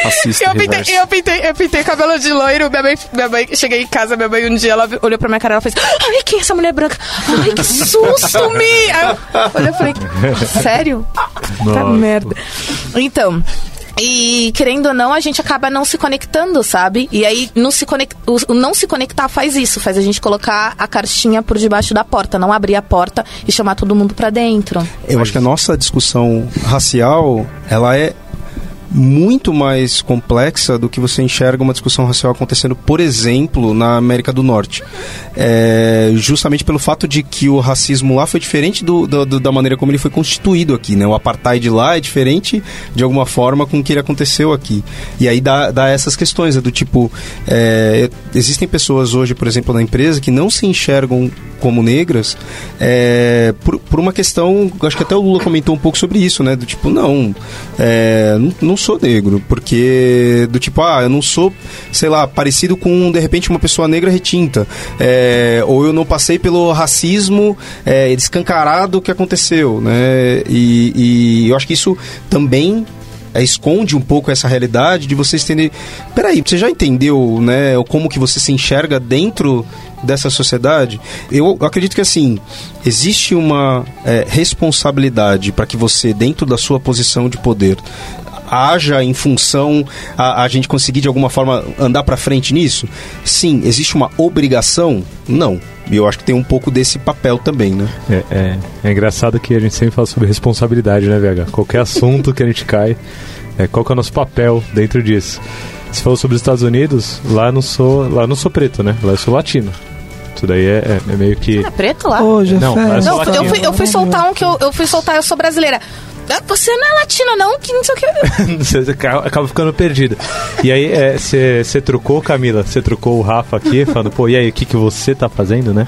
Assista Eu pintei, eu, pintei, eu pintei cabelo de loiro. Minha mãe, minha mãe, cheguei em casa, minha mãe um dia, ela olhou pra minha cara ela fez: Ai, quem é essa mulher branca? Ai, que susto, Mi! Aí eu olhei e falei: Sério? Tá merda. Então. E querendo ou não, a gente acaba não se conectando, sabe? E aí não se conect... o não se conectar faz isso, faz a gente colocar a cartinha por debaixo da porta, não abrir a porta e chamar todo mundo pra dentro. Eu acho que a nossa discussão racial, ela é muito mais complexa do que você enxerga uma discussão racial acontecendo, por exemplo, na América do Norte. É, justamente pelo fato de que o racismo lá foi diferente do, do- da maneira como ele foi constituído aqui, né? O apartheid lá é diferente de alguma forma com o que ele aconteceu aqui. E aí dá, dá essas questões, é do tipo, é, existem pessoas hoje, por exemplo, na empresa que não se enxergam como negras é, por, por uma questão, acho que até o Lula comentou um pouco sobre isso, né? Do tipo, não, é, não, não sou negro, porque do tipo, ah, eu não sou, sei lá, parecido com, de repente, uma pessoa negra retinta, é, ou eu não passei pelo racismo é, escancarado que aconteceu, né? E, e eu acho que isso também é, esconde um pouco essa realidade de vocês terem. Peraí, você já entendeu, né, como que você se enxerga dentro dessa sociedade? Eu acredito que assim existe uma é, responsabilidade para que você, dentro da sua posição de poder, haja em função a, a gente conseguir de alguma forma andar para frente nisso? Sim. Existe uma obrigação? Não. E eu acho que tem um pouco desse papel também, né? É, é, é engraçado que a gente sempre fala sobre responsabilidade, né, VH? Qualquer assunto que a gente cai, é, qual que é o nosso papel dentro disso? Você falou sobre os Estados Unidos, lá eu não sou, lá eu não sou preto, né? Lá eu sou latino. Isso daí é, é- é meio que. É preto lá? Hoje é Não, parece Não, eu fui, eu fui soltar um que eu, eu fui soltar, eu sou brasileira. Ah, Você não é latina, não? Que não sei o que. Você acaba acaba ficando perdido. E aí, você trocou, Camila, você trocou o Rafa aqui, falando, pô, e aí, o que, que você tá fazendo, né?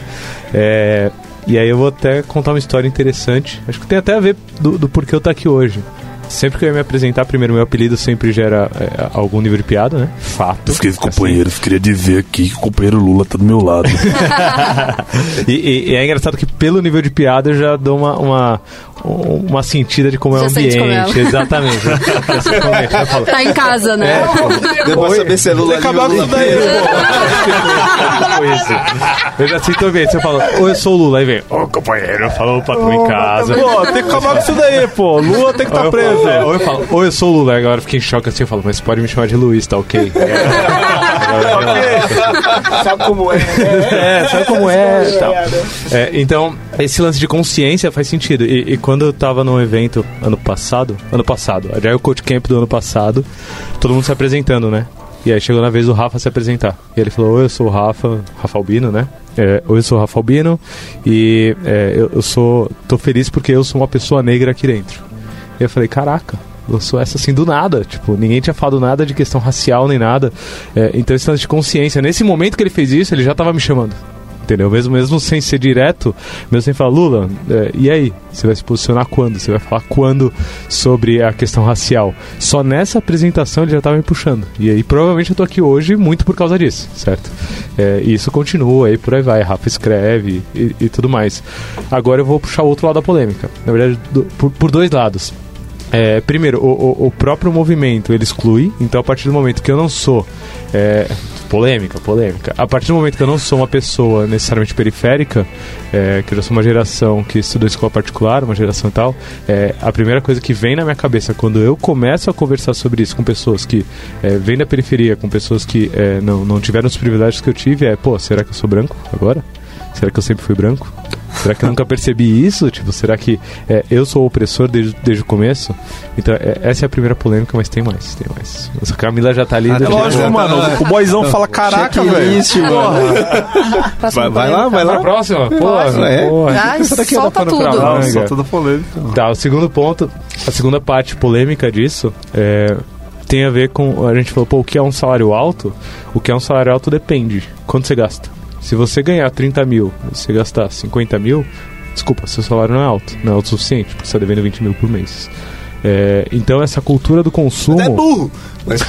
É, e aí eu vou até contar uma história interessante. Acho que tem até a ver do, do porquê eu tô aqui hoje. Sempre que eu ia me apresentar, primeiro meu apelido sempre gera é, algum nível de piada, né? Fato. Eu fiquei companheiros, queria dizer aqui que o companheiro Lula tá do meu lado. E, e- e é engraçado que pelo nível de piada eu já dou uma, uma, uma sentida de como é o é. ambiente. Exatamente. É. Tá em casa, né? Deu pra saber se é Lula preso. Tipo isso. Eu já sinto o ambiente. Você fala, ou eu sou o Lula, aí vem, ô companheiro, falou o patrão em casa. Pô, tem que acabar com isso daí, pô. Lula tem que estar falo, preso. é, ou eu falo, ou eu sou o Lula, agora eu fiquei em choque assim, eu falo, mas pode me chamar de Luiz, tá ok? Sabe como é? É, sabe como é tal. É, então, esse lance de consciência faz sentido. E, e quando eu tava num evento ano passado, ano passado, já é o Coach Camp do ano passado, todo mundo se apresentando, né? E aí chegou na vez do Rafa se apresentar. E ele falou, oi, eu sou o Rafa, Rafa Albino, né? É, oi, eu sou o Rafa Albino e é, eu, eu sou, tô feliz porque eu sou uma pessoa negra aqui dentro. E eu falei, caraca, sou essa assim do nada. Tipo, ninguém tinha falado nada de questão racial nem nada. É, então, esse de consciência. Nesse momento que ele fez isso, ele já tava me chamando. Entendeu? Mesmo, mesmo sem ser direto, mesmo sem falar, Lula, é, e aí? Você vai se posicionar quando? Você vai falar quando sobre a questão racial? Só nessa apresentação ele já tava me puxando. E aí, provavelmente eu tô aqui hoje muito por causa disso, certo? É, e isso continua, aí por aí vai. Rafa escreve e, e tudo mais. Agora eu vou puxar o outro lado da polêmica. Na verdade, do- por, por dois lados. É, primeiro, o, o- o próprio movimento ele exclui, então a partir do momento que eu não sou. é, polêmica, polêmica. A partir do momento que eu não sou uma pessoa necessariamente periférica, é, que eu sou uma geração que estudou escola particular, uma geração e tal, é, a primeira coisa que vem na minha cabeça quando eu começo a conversar sobre isso com pessoas que é, vêm da periferia, com pessoas que é, não, não tiveram os privilégios que eu tive, é, pô, será que eu sou branco agora? Será que eu sempre fui branco? Será que eu nunca percebi isso? Tipo, será que é, eu sou o opressor desde, desde o começo? Então, é, essa é a primeira polêmica, mas tem mais, tem mais. A Camila já tá ali. É do- lógico, mano. O boyzão fala, caraca, velho. Vai, vai lá, vai lá. próxima? Porra, É. porra. É da solta pra tudo. manga. Só toda polêmica. Tá, o segundo ponto, a segunda parte polêmica disso é, tem a ver com. A gente falou, pô, o que é um salário alto? O que é um salário alto depende. Quanto você gasta? Se você ganhar 30 mil você gastar 50 mil, desculpa, seu salário não é alto. Não é alto o suficiente, porque você está devendo 20 mil por mês. É, então essa cultura do consumo. É burro. Mas,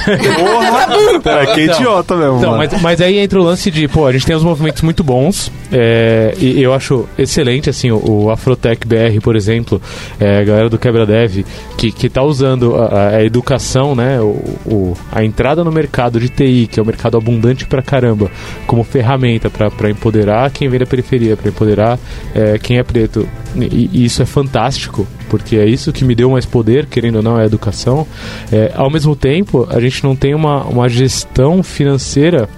É, que idiota mesmo. Então, mas, mas aí entra o lance de, pô, a gente tem uns movimentos muito bons, é, e eu acho excelente, assim, o, o Afrotech BR, por exemplo, é, a galera do Quebra Dev, que, que tá usando a, a educação, né, o, o- a entrada no mercado de TI, que é um mercado abundante pra caramba, como ferramenta pra pra empoderar quem vem da periferia, pra empoderar é, quem é preto. E, e isso é fantástico, porque é isso que me deu mais poder, querendo ou não, é a educação. É, ao mesmo tempo, a gente não tem uma, uma gestão financeira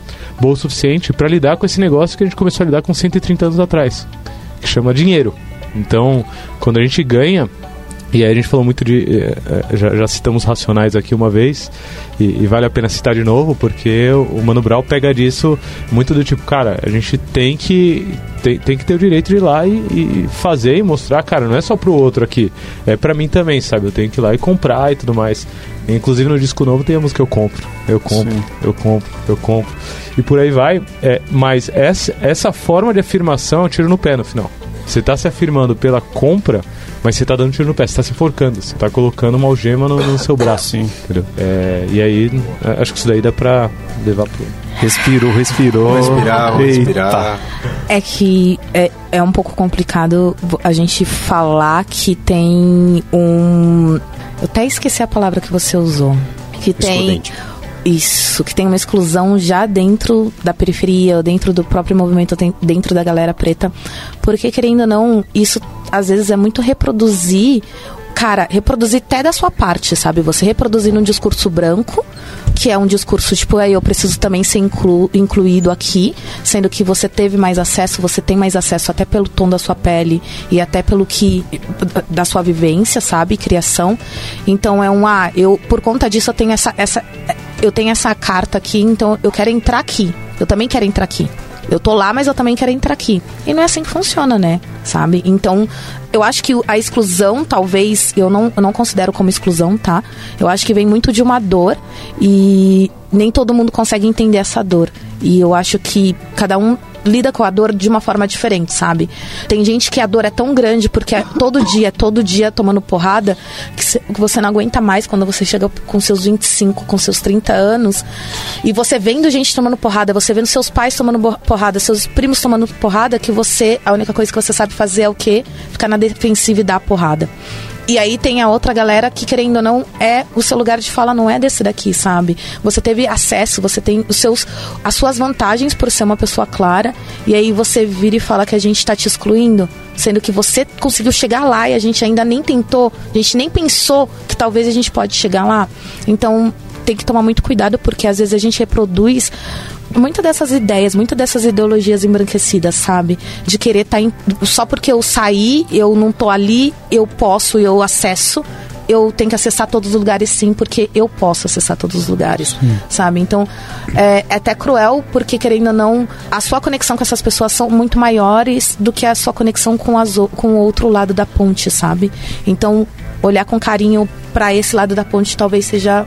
boa o suficiente para lidar com esse negócio que a gente começou a lidar com 130 anos atrás, que chama dinheiro. Então, quando a gente ganha E aí a gente falou muito de. eh, eh, Já, já citamos Racionais aqui uma vez, e, e vale a pena citar de novo, porque o, Mano Brown pega disso muito do tipo, cara, a gente tem que. Tem, tem que ter o direito de ir lá e, e fazer e mostrar, cara, não é só pro outro aqui, é pra mim também, sabe? Eu tenho que ir lá e comprar e tudo mais. Inclusive no disco novo tem a música Eu Compro, Eu Compro, Sim. Eu Compro, Eu Compro. E por aí vai. É, mas essa, essa forma de afirmação é um tiro no pé no final. Você tá se afirmando pela compra, mas você tá dando tiro no pé, você tá se enforcando, você tá colocando uma algema no, no seu braço. Sim. Entendeu? É, e aí, é, acho que isso daí dá pra levar pro. Respirou, respirou. Vamos respirar, Eita. respirar. É que é, é um pouco complicado a gente falar que tem um. Eu até esqueci a palavra que você usou. Que tem. Excludente. Isso, que tem uma exclusão já dentro da periferia, dentro do próprio movimento, tem- dentro da galera preta. Porque, querendo ou não, isso às vezes é muito reproduzir. Cara, reproduzir até da sua parte, sabe? Você reproduzir num discurso branco, que é um discurso tipo, aí eu preciso também ser inclu- incluído aqui, sendo que você teve mais acesso, você tem mais acesso até pelo tom da sua pele e até pelo que da sua vivência, sabe, criação. Então é um ah, eu por conta disso eu tenho essa essa eu tenho essa carta aqui, então eu quero entrar aqui. Eu também quero entrar aqui. Eu tô lá, mas eu também quero entrar aqui. E não é assim que funciona, né? Sabe? Então, eu acho que a exclusão, talvez, eu não, eu não considero como exclusão, tá? Eu acho que vem muito de uma dor e nem todo mundo consegue entender essa dor. E eu acho que cada um lida com a dor de uma forma diferente, sabe? Tem gente que a dor é tão grande porque é todo dia, todo dia tomando porrada, que cê- que você não aguenta mais quando você chega com seus 25, com seus 30 anos, e você vendo gente tomando porrada, você vendo seus pais tomando porrada, seus primos tomando porrada, que você, a única coisa que você sabe fazer é o quê? Ficar na defensiva e dar porrada. E aí tem a outra galera que, querendo ou não, é o seu lugar de fala não é desse daqui, sabe? Você teve acesso, você tem os seus, as suas vantagens por ser uma pessoa clara, e aí você vira e fala que a gente tá te excluindo, sendo que você conseguiu chegar lá e a gente ainda nem tentou, a gente nem pensou que talvez a gente pode chegar lá. Então tem que tomar muito cuidado porque às vezes a gente reproduz muitas dessas ideias, muitas dessas ideologias embranquecidas, sabe? De querer estar só porque eu saí, eu não tô ali, eu posso, eu acesso. Eu tenho que acessar todos os lugares sim, porque eu posso acessar todos os lugares, sabe? Então, é, é até cruel, porque querendo ou não, a sua conexão com essas pessoas são muito maiores do que a sua conexão com, as, com o outro lado da ponte, sabe? Então, olhar com carinho para esse lado da ponte talvez seja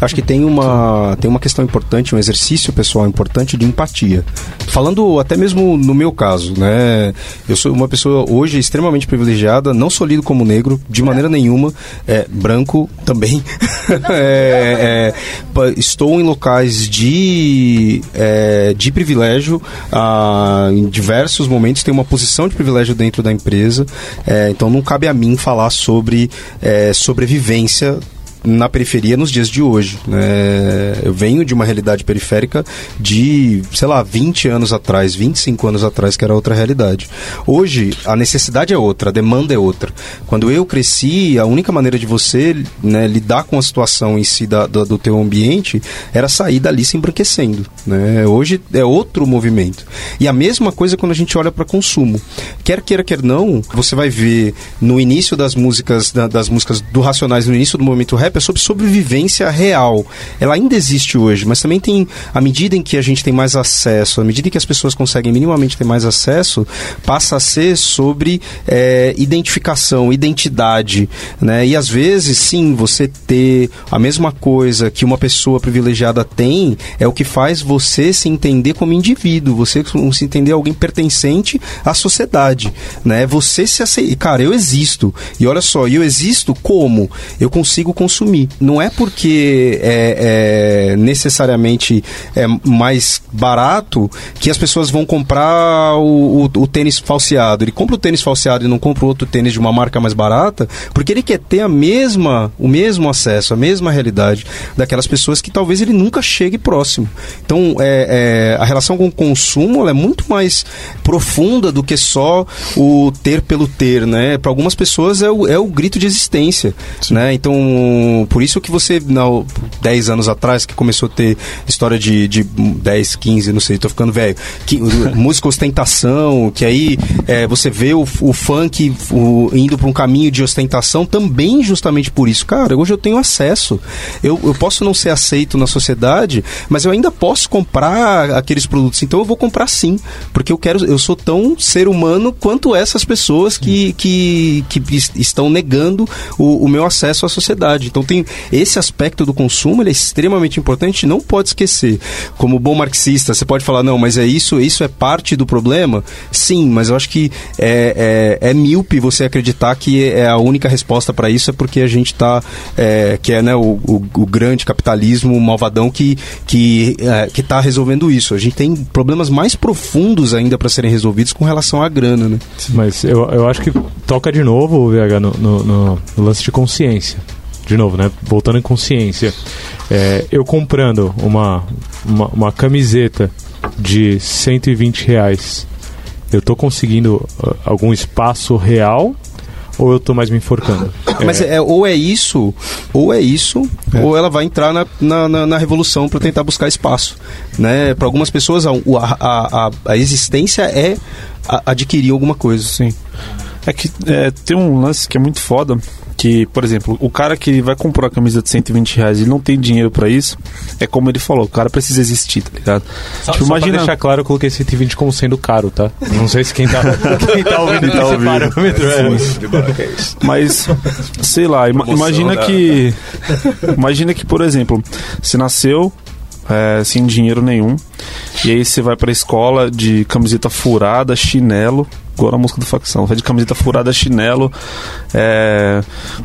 Acho que tem uma, tem uma questão importante, um exercício pessoal importante de empatia. Falando até mesmo no meu caso, né? Eu sou uma pessoa hoje extremamente privilegiada, não sou lido como negro, de maneira nenhuma, é, branco também. É, é, estou em locais de, é, de privilégio, ah, em diversos momentos tenho uma posição de privilégio dentro da empresa, é, então não cabe a mim falar sobre é, sobrevivência na periferia nos dias de hoje. Né? Eu venho de uma realidade periférica de, sei lá, 20 anos atrás, 25 anos atrás, que era outra realidade. Hoje, a necessidade é outra, a demanda é outra. Quando eu cresci, a única maneira de você né, lidar com a situação em si da, da- do teu ambiente era sair dali se embranquecendo. Né? Hoje é outro movimento. E a mesma coisa quando a gente olha para consumo. Quer queira, quer não, você vai ver no início das músicas, da- das músicas do Racionais, no início do movimento rap, é sobre sobrevivência real. Ela ainda existe hoje, mas também tem, à medida em que a gente tem mais acesso, à medida em que as pessoas conseguem minimamente ter mais acesso, passa a ser sobre é, identificação, identidade, né? E às vezes, sim, você ter a mesma coisa que uma pessoa privilegiada tem é o que faz você se entender como indivíduo, você se entender alguém pertencente à sociedade, né? Você se aceitar, cara, eu existo. E olha só, eu existo como? Eu consigo consumir consumir. Não é porque é, é necessariamente é mais barato que as pessoas vão comprar o, o, o tênis falseado. Ele compra o tênis falseado e não compra outro tênis de uma marca mais barata, porque ele quer ter a mesma, o mesmo acesso, a mesma realidade daquelas pessoas que talvez ele nunca chegue próximo. Então, é, é, a relação com o consumo é muito mais profunda do que só o ter pelo ter, né? Para algumas pessoas é o, é o grito de existência, né? Então, por isso que você, não, 10 anos atrás, que começou a ter história de, de 10, 15, não sei, tô ficando velho, que, música ostentação, que aí é, você vê o, o funk o, indo para um caminho de ostentação também justamente por isso. Cara, hoje eu tenho acesso. Eu, eu posso não ser aceito na sociedade, mas eu ainda posso comprar aqueles produtos. Então eu vou comprar sim, porque eu quero, eu sou tão ser humano quanto essas pessoas que, que, que estão negando o, o meu acesso à sociedade. Então tem esse aspecto do consumo, ele é extremamente importante, não pode esquecer. Como bom marxista, você pode falar, não, mas é isso, isso é parte do problema? Sim, mas eu acho que é, é, é míope você acreditar que é a única resposta para isso é porque a gente está, é, que é né, o, o, o, grande capitalismo malvadão que que é, está resolvendo isso. A gente tem problemas mais profundos ainda para serem resolvidos com relação à grana, né? Mas eu, eu acho que toca de novo, VH, no, no, no lance de consciência de novo, né? Voltando em consciência. É, eu comprando uma, uma, uma, camiseta de 120 reais, eu tô conseguindo uh, algum espaço real ou eu tô mais me enforcando? Mas é, ou é isso, ou é isso, é. ou ela vai entrar na, na, na, na revolução para tentar buscar espaço. Né? Para algumas pessoas, a, a, a, a existência é adquirir alguma coisa. Sim. É que é, tem um lance que é muito foda, que, por exemplo, o cara que vai comprar uma camisa de 120 reais e não tem dinheiro para isso, é como ele falou, o cara precisa existir, tá ligado? Só, tipo, só imagina... pra deixar claro, eu coloquei 120 como sendo caro, tá? Não sei se quem tá, quem tá ouvindo tá ouvindo. parâmetro é. Mas, sei lá, ima imagina que... Imagina que, por exemplo, você nasceu é, sem dinheiro nenhum, e aí você vai pra escola de camiseta furada, chinelo, Agora a música do facção. Vai de camiseta furada, chinelo, é,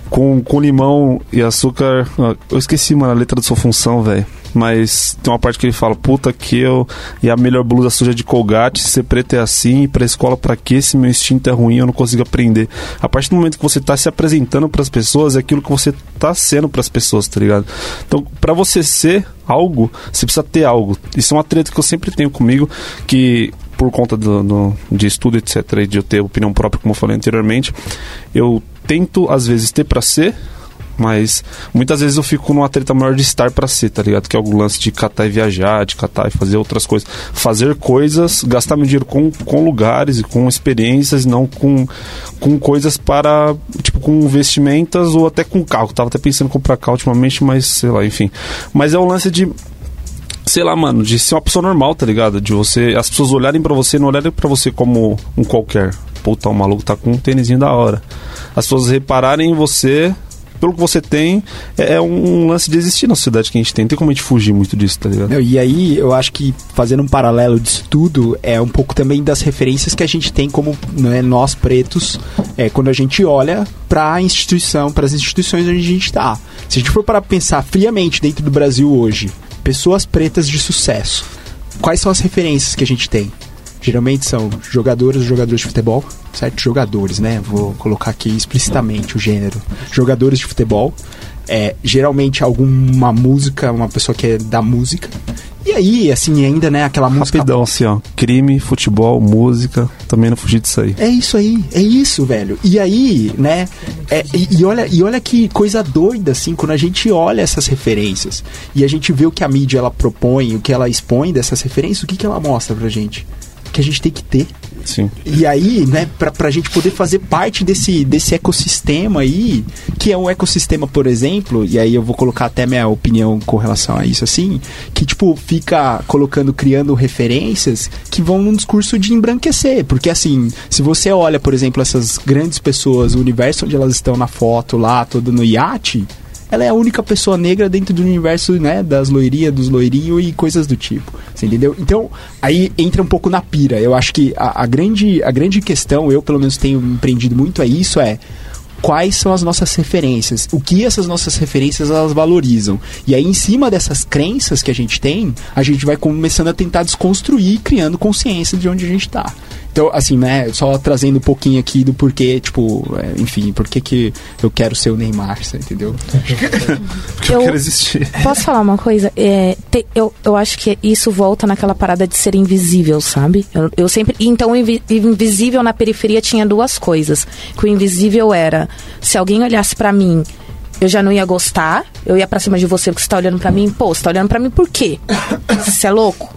com, com limão e açúcar. Eu esqueci, mano, a letra da sua função, velho. Mas tem uma parte que ele fala, puta que eu. E a melhor blusa suja de colgate, ser preto é assim, e pra escola pra quê? Se meu instinto é ruim, eu não consigo aprender. A partir do momento que você tá se apresentando para as pessoas, é aquilo que você tá sendo para as pessoas, tá ligado? Então, para você ser algo, você precisa ter algo. Isso é uma treta que eu sempre tenho comigo, que por conta do, do, de estudo, etc., e de eu ter opinião própria, como eu falei anteriormente, eu tento, às vezes, ter para ser, mas muitas vezes eu fico numa treta maior de estar para ser, tá ligado? Que é o lance de catar e viajar, de catar e fazer outras coisas. Fazer coisas, gastar meu dinheiro com, com lugares e com experiências, não com, com coisas para, tipo, com vestimentas ou até com carro. Tava até pensando em comprar carro ultimamente, mas sei lá, enfim. Mas é um lance de sei lá, mano, de ser uma pessoa normal, tá ligado? De você, as pessoas olharem para você, não olharem para você como um qualquer. Puta, o maluco tá com um tênisinho da hora. As pessoas repararem em você pelo que você tem, é, é um lance de existir na sociedade que a gente tem. Não tem como a gente fugir muito disso, tá ligado? e aí, eu acho que fazendo um paralelo disso tudo, é um pouco também das referências que a gente tem como né, nós pretos, é, quando a gente olha para a instituição, para as instituições onde a gente está. Se a gente for para pensar friamente dentro do Brasil hoje, pessoas pretas de sucesso. Quais são as referências que a gente tem? Geralmente são jogadores, jogadores de futebol, certo? Jogadores, né? Vou colocar aqui explicitamente o gênero. Jogadores de futebol. É, geralmente alguma música, uma pessoa que é da música. E aí, assim, ainda, né, aquela música. Rapidão, assim, ó. Crime, futebol, música, também não fugir disso aí. É isso aí, é isso, velho. E aí, né, é, e, e, olha, e olha que coisa doida, assim, quando a gente olha essas referências e a gente vê o que a mídia ela propõe, o que ela expõe dessas referências, o que, que ela mostra pra gente? Que a gente tem que ter Sim. E aí, né, pra, pra gente poder fazer parte desse, desse ecossistema aí, que é um ecossistema, por exemplo, e aí eu vou colocar até minha opinião com relação a isso, assim, que, tipo, fica colocando, criando referências que vão num discurso de embranquecer. Porque, assim, se você olha, por exemplo, essas grandes pessoas, o universo onde elas estão na foto lá, todo no iate, ela é a única pessoa negra dentro do universo, né, das loirias, dos loirinhos e coisas do tipo. Você entendeu? Então, aí entra um pouco na pira. Eu acho que a, a grande, a grande questão, eu pelo menos tenho empreendido muito, é isso, é quais são as nossas referências, o que essas nossas referências elas valorizam. E aí, em cima dessas crenças que a gente tem, a gente vai começando a tentar desconstruir, criando consciência de onde a gente está. Então, assim, né, só trazendo um pouquinho aqui do porquê, tipo, é, enfim, por que que eu quero ser o Neymar, você entendeu? Porque eu, Eu- quero existir. Posso falar uma coisa? É, te- eu, eu acho que isso volta naquela parada de ser invisível, sabe? Eu, eu sempre. Então, o invi- invisível na periferia tinha duas coisas. Que o invisível era: se alguém olhasse pra mim, eu já não ia gostar, eu ia pra cima de você porque você tá olhando pra mim. Pô, você tá olhando pra mim por quê? Você é louco?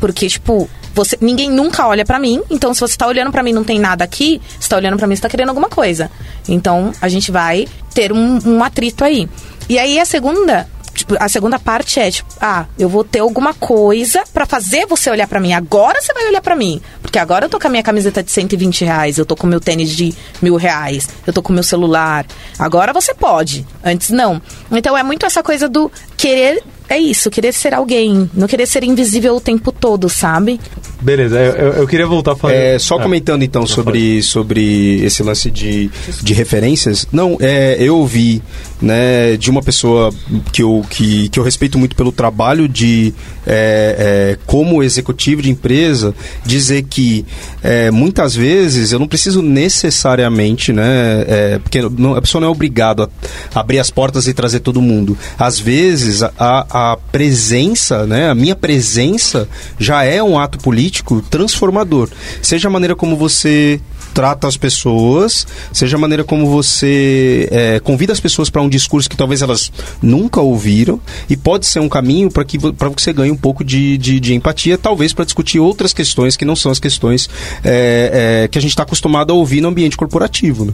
Porque, tipo, você, ninguém nunca olha pra mim, então se você tá olhando pra mim não tem nada aqui, você tá olhando pra mim, você tá querendo alguma coisa. Então, a gente vai ter um, um atrito aí. E aí, a segunda, tipo, a segunda parte é, tipo, ah, eu vou ter alguma coisa pra fazer você olhar pra mim. Agora você vai olhar pra mim. Porque agora eu tô com a minha camiseta de 120 reais, eu tô com meu tênis de mil reais, eu tô com meu celular. Agora você pode, antes não. Então, é muito essa coisa do querer... É isso, querer ser alguém, não querer ser invisível o tempo todo, sabe? Beleza, eu, eu- queria voltar falando. É, só Ah, comentando então sobre, sobre esse lance de, de referências. Não, é, eu ouvi né, de uma pessoa que eu, que, que eu respeito muito pelo trabalho de é, é, como executivo de empresa dizer que é, muitas vezes eu não preciso necessariamente, né? é, porque não- a pessoa não é obrigada a abrir as portas e trazer todo mundo. Às vezes a, a presença, né? A minha presença já é um ato político transformador. Seja a maneira como você trata as pessoas, seja a maneira como você é, convida as pessoas para um discurso que talvez elas nunca ouviram e pode ser um caminho para que para você ganhe um pouco de, de, de empatia, talvez para discutir outras questões que não são as questões é, é, que a gente está acostumado a ouvir no ambiente corporativo. Né?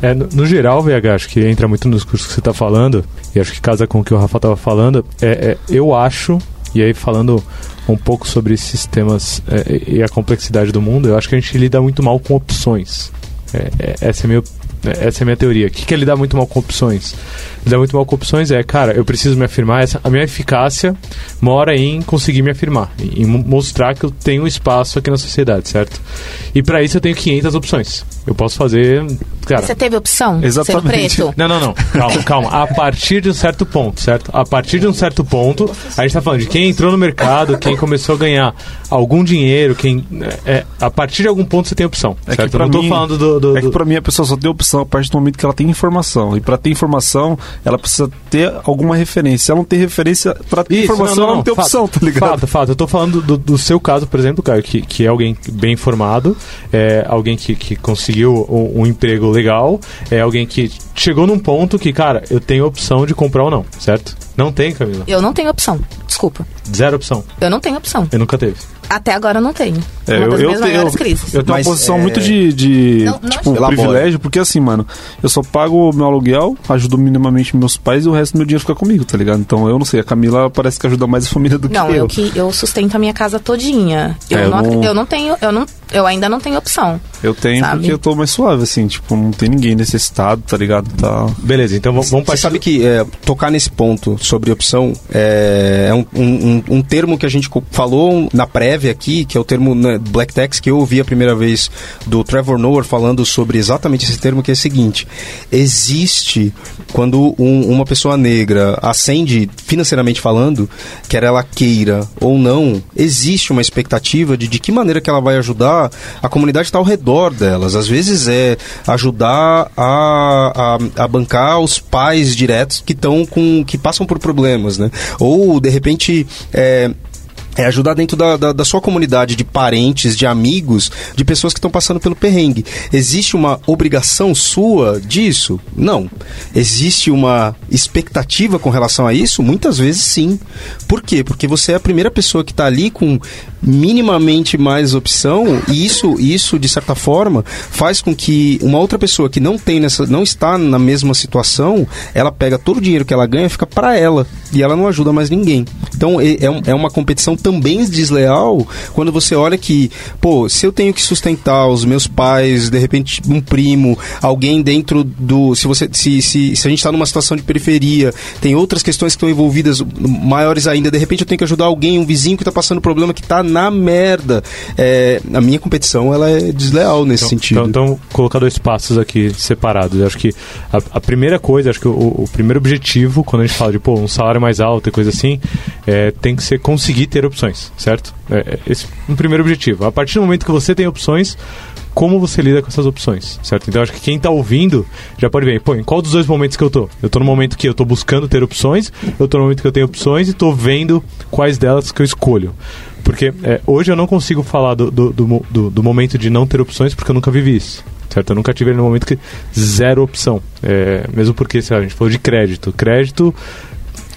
É, no, no geral, VH, acho que entra muito nos cursos que você está falando, e acho que casa com o que o Rafa estava falando. É, é, eu acho, e aí falando um pouco sobre esses temas é, e a complexidade do mundo, eu acho que a gente lida muito mal com opções. É, é, essa, é meu, é, essa é a minha teoria. O que, que é lidar muito mal com opções? Lidar muito mal com opções é, cara, eu preciso me afirmar, essa, a minha eficácia mora em conseguir me afirmar, em mo- mostrar que eu tenho espaço aqui na sociedade, certo? E para isso eu tenho 500 opções. Eu posso fazer, cara, Você teve opção? Exatamente. Não, não, não. Calma, calma. A partir de um certo ponto, certo? A partir de um certo ponto, a gente tá falando de quem entrou no mercado, quem começou a ganhar algum dinheiro, quem. É, é, a partir de algum ponto você tem opção. É que certo? Eu pra não tô mim- falando do. do- É que do- pra mim a pessoa só tem opção a partir do momento que ela tem informação. E pra ter informação, ela precisa ter alguma referência. Se ela não tem referência, pra ter Isso, informação, ela não tem fato, opção, tá ligado? Fato, fato. Eu tô falando do, do seu caso, por exemplo, cara, que, que é alguém bem informado, é alguém que, que conseguiu um, um emprego legal, é alguém que chegou num ponto que, cara, eu tenho opção de comprar ou não, certo? Não tem, Camila? Eu não tenho opção. Desculpa. Zero opção. Eu não tenho opção. Eu nunca teve. Até agora eu não tenho. É, Uma eu, das eu, minhas tenho- maiores eu, crises. eu tenho Mas, uma posição é, muito de, de Não, não tipo, privilégio, porque assim, mano, eu só pago o meu aluguel, ajudo minimamente meus pais e o resto do meu dinheiro fica comigo, tá ligado? Então eu não sei, a Camila parece que ajuda mais a família do Não, que eu. eu que eu sustento a minha casa todinha. Eu, É, eu não, não- eu não tenho, eu não, eu ainda não tenho opção. Eu tenho Sabe? porque eu tô mais suave, assim, tipo, não tem ninguém necessitado, tá ligado? Tá... Beleza, então vamos, vamos partir. sabe que é, tocar nesse ponto sobre opção é, é um, um- um termo que a gente falou na prévia aqui, que é o termo né, Black Tax, que eu ouvi a primeira vez do Trevor Noah falando sobre exatamente esse termo, que é o seguinte: existe quando um- uma pessoa negra ascende financeiramente falando, quer ela queira ou não, existe uma expectativa de de que maneira que ela vai ajudar a comunidade que está ao redor delas. Às vezes é ajudar a, a, a bancar os pais diretos que estão com que passam por problemas, né? Ou de repente é, é ajudar dentro da, da, da sua comunidade de parentes, de amigos, de pessoas que estão passando pelo perrengue. Existe uma obrigação sua disso? Não. Existe uma expectativa com relação a isso? Muitas vezes sim. Por quê? Porque você é a primeira pessoa que está ali com minimamente mais opção e isso, isso de certa forma faz com que uma outra pessoa que não tem nessa, não está na mesma situação, ela pega todo o dinheiro que ela ganha e fica para ela e ela não ajuda mais ninguém. Então é, é um- é uma competição também desleal quando você olha que, pô, se eu tenho que sustentar os meus pais, de repente um primo, alguém dentro do. Se você se, se, se a gente está numa situação de periferia, tem outras questões que estão envolvidas maiores ainda, de repente eu tenho que ajudar alguém, um vizinho que está passando problema, que está na merda. É, a minha competição ela é desleal nesse Então, sentido. então, então, colocar dois passos aqui separados. Eu acho que a, a primeira coisa, acho que o, o primeiro objetivo, quando a gente fala de pô, um salário mais alto e coisa assim, é, tem que ser conseguir ter opções, certo? É, é esse é um primeiro objetivo. A partir do momento que você tem opções, como você lida com essas opções, certo? Então acho que quem tá ouvindo já pode ver, pô, em qual dos dois momentos que eu tô? Eu tô no momento que eu tô buscando ter opções, eu tô no momento que eu tenho opções e tô vendo quais delas que eu escolho. Porque é, hoje eu não consigo falar do, do, do, do- do momento de não ter opções porque eu nunca vivi isso. Certo? Eu nunca tive no momento que zero opção. É, mesmo porque, sei lá, a gente falou de crédito. Crédito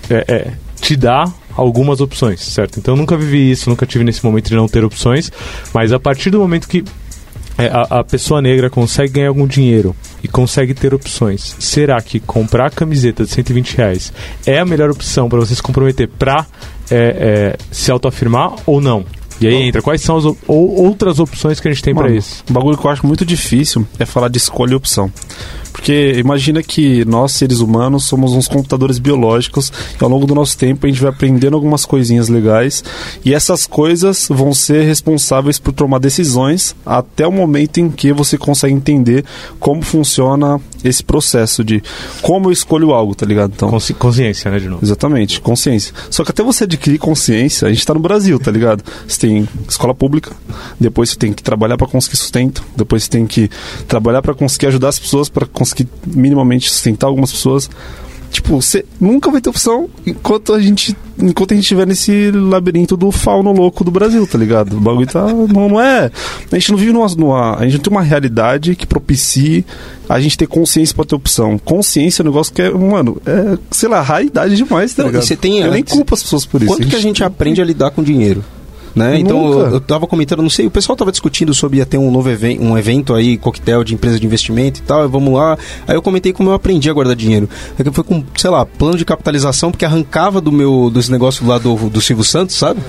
é, é, te dá algumas opções, certo? Então eu nunca vivi isso, nunca tive nesse momento de não ter opções, mas a partir do momento que é, a, a pessoa negra consegue ganhar algum dinheiro e consegue ter opções, será que comprar a camiseta de 120 reais é a melhor opção para você se comprometer para se autoafirmar ou não? E aí entra, quais são as ou outras opções que a gente tem para isso? Um bagulho que eu acho muito difícil é falar de escolha e opção. Porque imagina que nós, seres humanos, somos uns computadores biológicos e ao longo do nosso tempo a gente vai aprendendo algumas coisinhas legais e essas coisas vão ser responsáveis por tomar decisões até o momento em que você consegue entender como funciona esse processo de como eu escolho algo, tá ligado? Então, Consci- consciência, né, de novo. Exatamente, consciência. Só que até você adquirir consciência, a gente tá no Brasil, tá ligado? Você tem escola pública, depois você tem que trabalhar para conseguir sustento, depois você tem que trabalhar para conseguir ajudar as pessoas, para conseguir minimamente sustentar algumas pessoas. Tipo, você nunca vai ter opção enquanto a gente enquanto a gente estiver nesse labirinto do fauno louco do Brasil, tá ligado? O bagulho tá não, não é, a gente não vive numa, numa a gente não tem uma realidade que propicie a gente ter consciência para ter opção. Consciência é um negócio que é, mano, é, sei lá, raridade demais, tá Não, ligado? você tem Eu nem antes- culpo as pessoas por isso. Quanto que a gente aprende a lidar com dinheiro? Né? Então, eu, eu tava comentando, não sei, o pessoal tava discutindo sobre ia ter um novo evento, um evento aí, coquetel de empresa de investimento e tal, e vamos lá. Aí eu comentei como eu aprendi a guardar dinheiro. É que foi com, sei lá, plano de capitalização, porque arrancava do meu, dos negócios lá do, do Silvio Santos, sabe?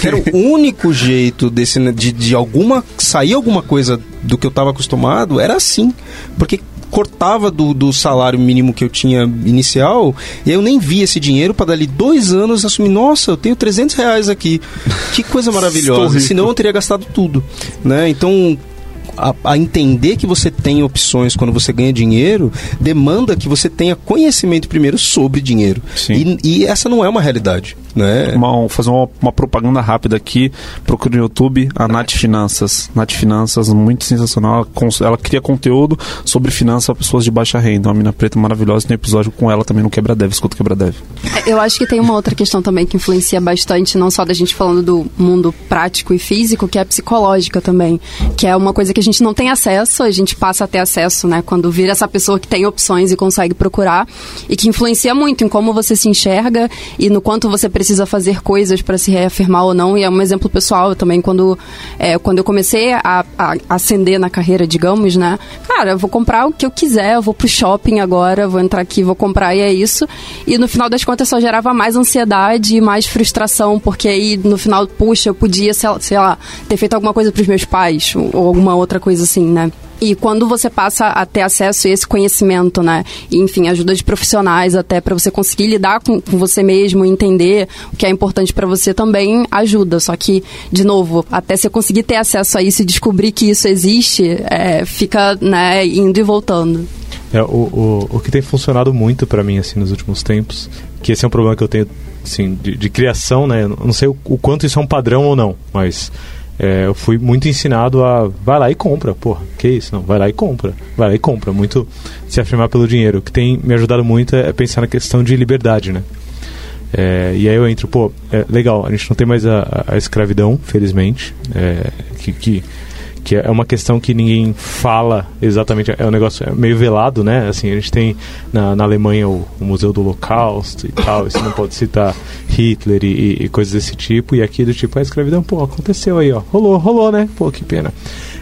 Que era o único jeito desse, de, de alguma, sair alguma coisa do que eu tava acostumado, era assim. Porque cortava do, do salário mínimo que eu tinha inicial e eu nem via esse dinheiro para dali dois anos assumir, nossa, eu tenho 300 reais aqui. Que coisa maravilhosa. Senão eu teria gastado tudo. Né? Então, a, a entender que você tem opções quando você ganha dinheiro demanda que você tenha conhecimento primeiro sobre dinheiro. E, e essa não é uma realidade. Né? Uma- fazer uma, uma propaganda rápida aqui. Procure no YouTube a Nath Finanças. Nath Finanças, muito sensacional. Ela, ela cria conteúdo sobre finanças para pessoas de baixa renda. Uma mina preta maravilhosa. Tem um episódio com ela também no Quebra Dev. Escuta o Quebra Dev. Eu acho que tem uma outra questão também que influencia bastante, não só da gente falando do mundo prático e físico, que é a psicológica também. Que é uma coisa que a gente não tem acesso, a gente passa a ter acesso, né? Quando vira essa pessoa que tem opções e consegue procurar. E que influencia muito em como você se enxerga e no quanto você precisa fazer coisas para se reafirmar ou não. E é um exemplo pessoal também, quando, é, quando eu comecei a, a ascender na carreira, digamos, né? Cara, eu vou comprar o que eu quiser, eu vou pro shopping agora, vou entrar aqui, vou comprar e é isso. E no final das contas só gerava mais ansiedade e mais frustração, porque aí no final, puxa, eu podia, sei lá, ter feito alguma coisa pros meus pais ou alguma outra coisa assim, né? E quando você passa a ter acesso a esse conhecimento, né? E, enfim, ajuda de profissionais até para você conseguir lidar com, com você mesmo, entender o que é importante para você também ajuda. Só que, de novo, até você conseguir ter acesso a isso e descobrir que isso existe, é, fica, né, indo e voltando. É, o, o, o que tem funcionado muito pra mim, assim, nos últimos tempos, que esse é um problema que eu tenho, assim, de, de criação, né? Eu não sei o, o quanto isso é um padrão ou não, mas é, eu fui muito ensinado a vai lá e compra, porra, que isso? Não, vai lá e compra, vai lá e compra, muito se afirmar pelo dinheiro. O que tem me ajudado muito é pensar na questão de liberdade, né? É, e aí eu entro, pô, é, legal, a gente não tem mais a, a- escravidão, felizmente, é, que, que, que é uma questão que ninguém fala exatamente, é um negócio é meio velado, né? Assim, a gente tem na, na Alemanha o, o Museu do Holocausto e tal, e você não pode citar Hitler e, e- coisas desse tipo, e aqui do tipo, a escravidão, pô, aconteceu aí, ó, rolou, rolou, né? Pô, que pena.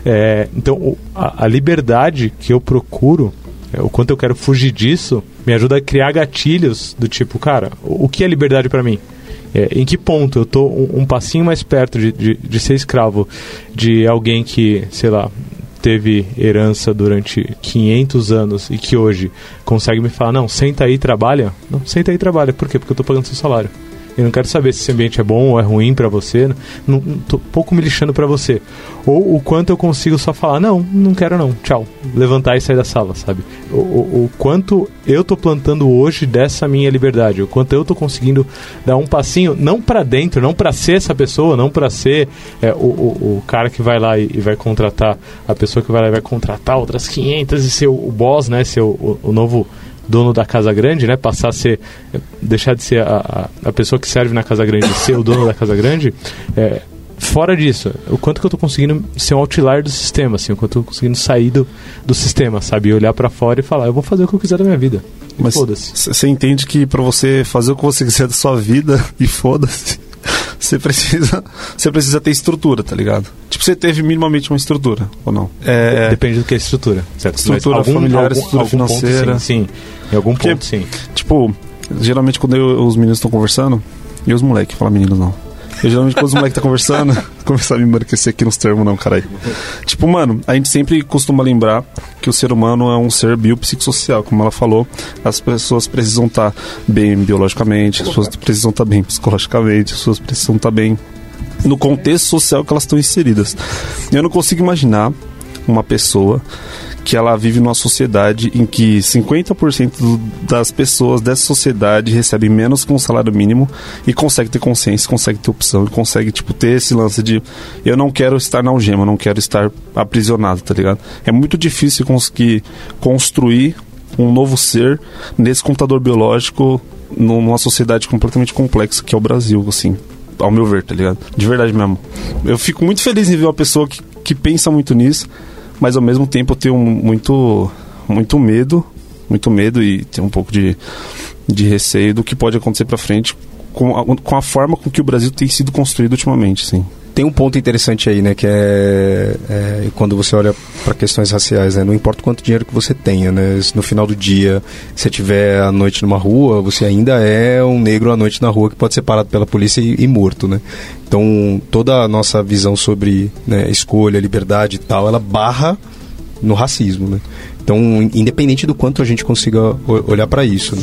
É, então, a, a liberdade que eu procuro é, o quanto eu quero fugir disso, me ajuda a criar gatilhos do tipo, cara, o, que é liberdade pra mim? É, em que ponto eu tô um, um passinho mais perto de, de, de ser escravo de alguém que, sei lá, teve herança durante 500 anos e que hoje consegue me falar, não, senta aí e trabalha. Não, senta aí e trabalha. Por quê? Porque eu tô pagando seu salário. Eu não quero saber se esse ambiente é bom ou é ruim para você. Não, não, tô pouco me lixando para você. Ou o quanto eu consigo só falar, não, não quero não, tchau. Levantar e sair da sala, sabe? O, o, o quanto eu tô plantando hoje dessa minha liberdade. O quanto eu tô conseguindo dar um passinho, não para dentro, não para ser essa pessoa, não para ser é, o, o, o, cara que vai lá e, e, vai contratar, a pessoa que vai lá e vai contratar outras 500 e ser o, boss, né? Ser o novo dono da casa grande, né? Passar a ser, deixar de ser a, a, a pessoa que serve na casa grande e ser o dono da casa grande. É, fora disso, o quanto que eu estou conseguindo ser um outlier do sistema, assim, o quanto eu tô conseguindo sair do, do sistema, sabe? Olhar para fora e falar, eu vou fazer o que eu quiser da minha vida. Mas você entende que para você fazer o que você quiser da sua vida e foda-se, você precisa, você precisa ter estrutura, tá ligado? Tipo, você teve minimamente uma estrutura, ou não? É... Depende do que é estrutura, certo? Estrutura algum, familiar, algum, estrutura algum financeira. Ponto, sim, sim, em algum Porque, ponto, sim. Tipo, geralmente quando eu, os meninos estão conversando, e os moleques, fala meninos não eu geralmente quando os moleques tá conversando, começar a me embarquecer aqui nos termos, não, caralho. Tipo, mano, a gente sempre costuma lembrar que o ser humano é um ser biopsicossocial, como ela falou. As pessoas precisam estar tá bem biologicamente, as pessoas precisam estar tá bem psicologicamente, as pessoas precisam estar tá bem no contexto social que elas estão inseridas. Eu não consigo imaginar uma pessoa que ela vive numa sociedade em que 50% do, das pessoas dessa sociedade recebem menos que um salário mínimo e consegue ter consciência, consegue ter opção consegue, tipo, ter esse lance de eu não quero estar na algema, não quero estar aprisionado, tá ligado? É muito difícil conseguir construir um novo ser nesse computador biológico numa sociedade completamente complexa que é o Brasil, assim, ao meu ver, tá ligado? De verdade mesmo. Eu fico muito feliz em ver uma pessoa que, que pensa muito nisso mas ao mesmo tempo eu tenho muito, muito medo, muito medo e tenho um pouco de, de receio do que pode acontecer para frente com a, com a forma com que o Brasil tem sido construído ultimamente, sim tem um ponto interessante aí, né? Que é, é quando você olha para questões raciais, né? Não importa quanto dinheiro que você tenha, né? Se no final do dia você tiver à noite numa rua, você ainda é um negro à noite na rua que pode ser parado pela polícia e, e morto, né? Então toda a nossa visão sobre né, escolha, liberdade e tal, ela barra no racismo, né? Então, independente do quanto a gente consiga olhar para isso. Né?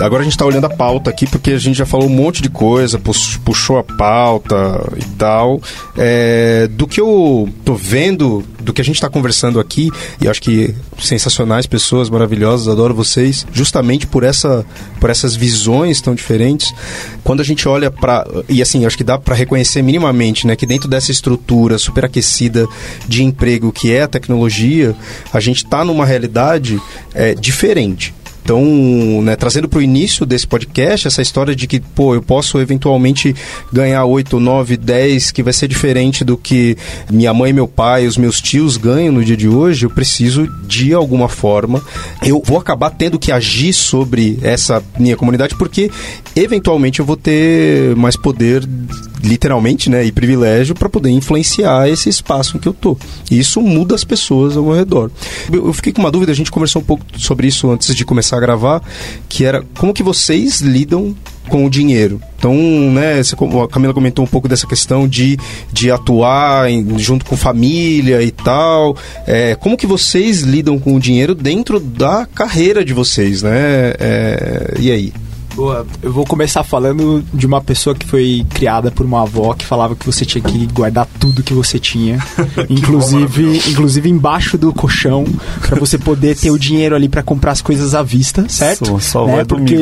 Agora a gente está olhando a pauta aqui porque a gente já falou um monte de coisa, puxou a pauta e tal. É, do que eu tô vendo, do que a gente está conversando aqui, e acho que sensacionais pessoas maravilhosas, adoro vocês, justamente por, essa, por essas visões tão diferentes. Quando a gente olha para. E assim, acho que dá para reconhecer minimamente né, que dentro dessa estrutura superaquecida de emprego que é a tecnologia, a gente está numa realidade é, diferente. Então, né, trazendo para o início desse podcast essa história de que, pô, eu posso eventualmente ganhar 8, 9, 10, que vai ser diferente do que minha mãe, meu pai, os meus tios ganham no dia de hoje, eu preciso de alguma forma, eu vou acabar tendo que agir sobre essa minha comunidade porque eventualmente eu vou ter mais poder literalmente, né, e privilégio para poder influenciar esse espaço em que eu tô. E isso muda as pessoas ao meu redor. Eu fiquei com uma dúvida, a gente conversou um pouco sobre isso antes de começar a gravar, que era como que vocês lidam com o dinheiro. Então, né, a Camila comentou um pouco dessa questão de, de atuar em, junto com família e tal. É, como que vocês lidam com o dinheiro dentro da carreira de vocês, né? É, e aí? Boa, eu vou começar falando de uma pessoa que foi criada por uma avó que falava que você tinha que guardar tudo que você tinha, inclusive, inclusive embaixo do colchão, para você poder ter o dinheiro ali para comprar as coisas à vista, certo? Só, só né? Porque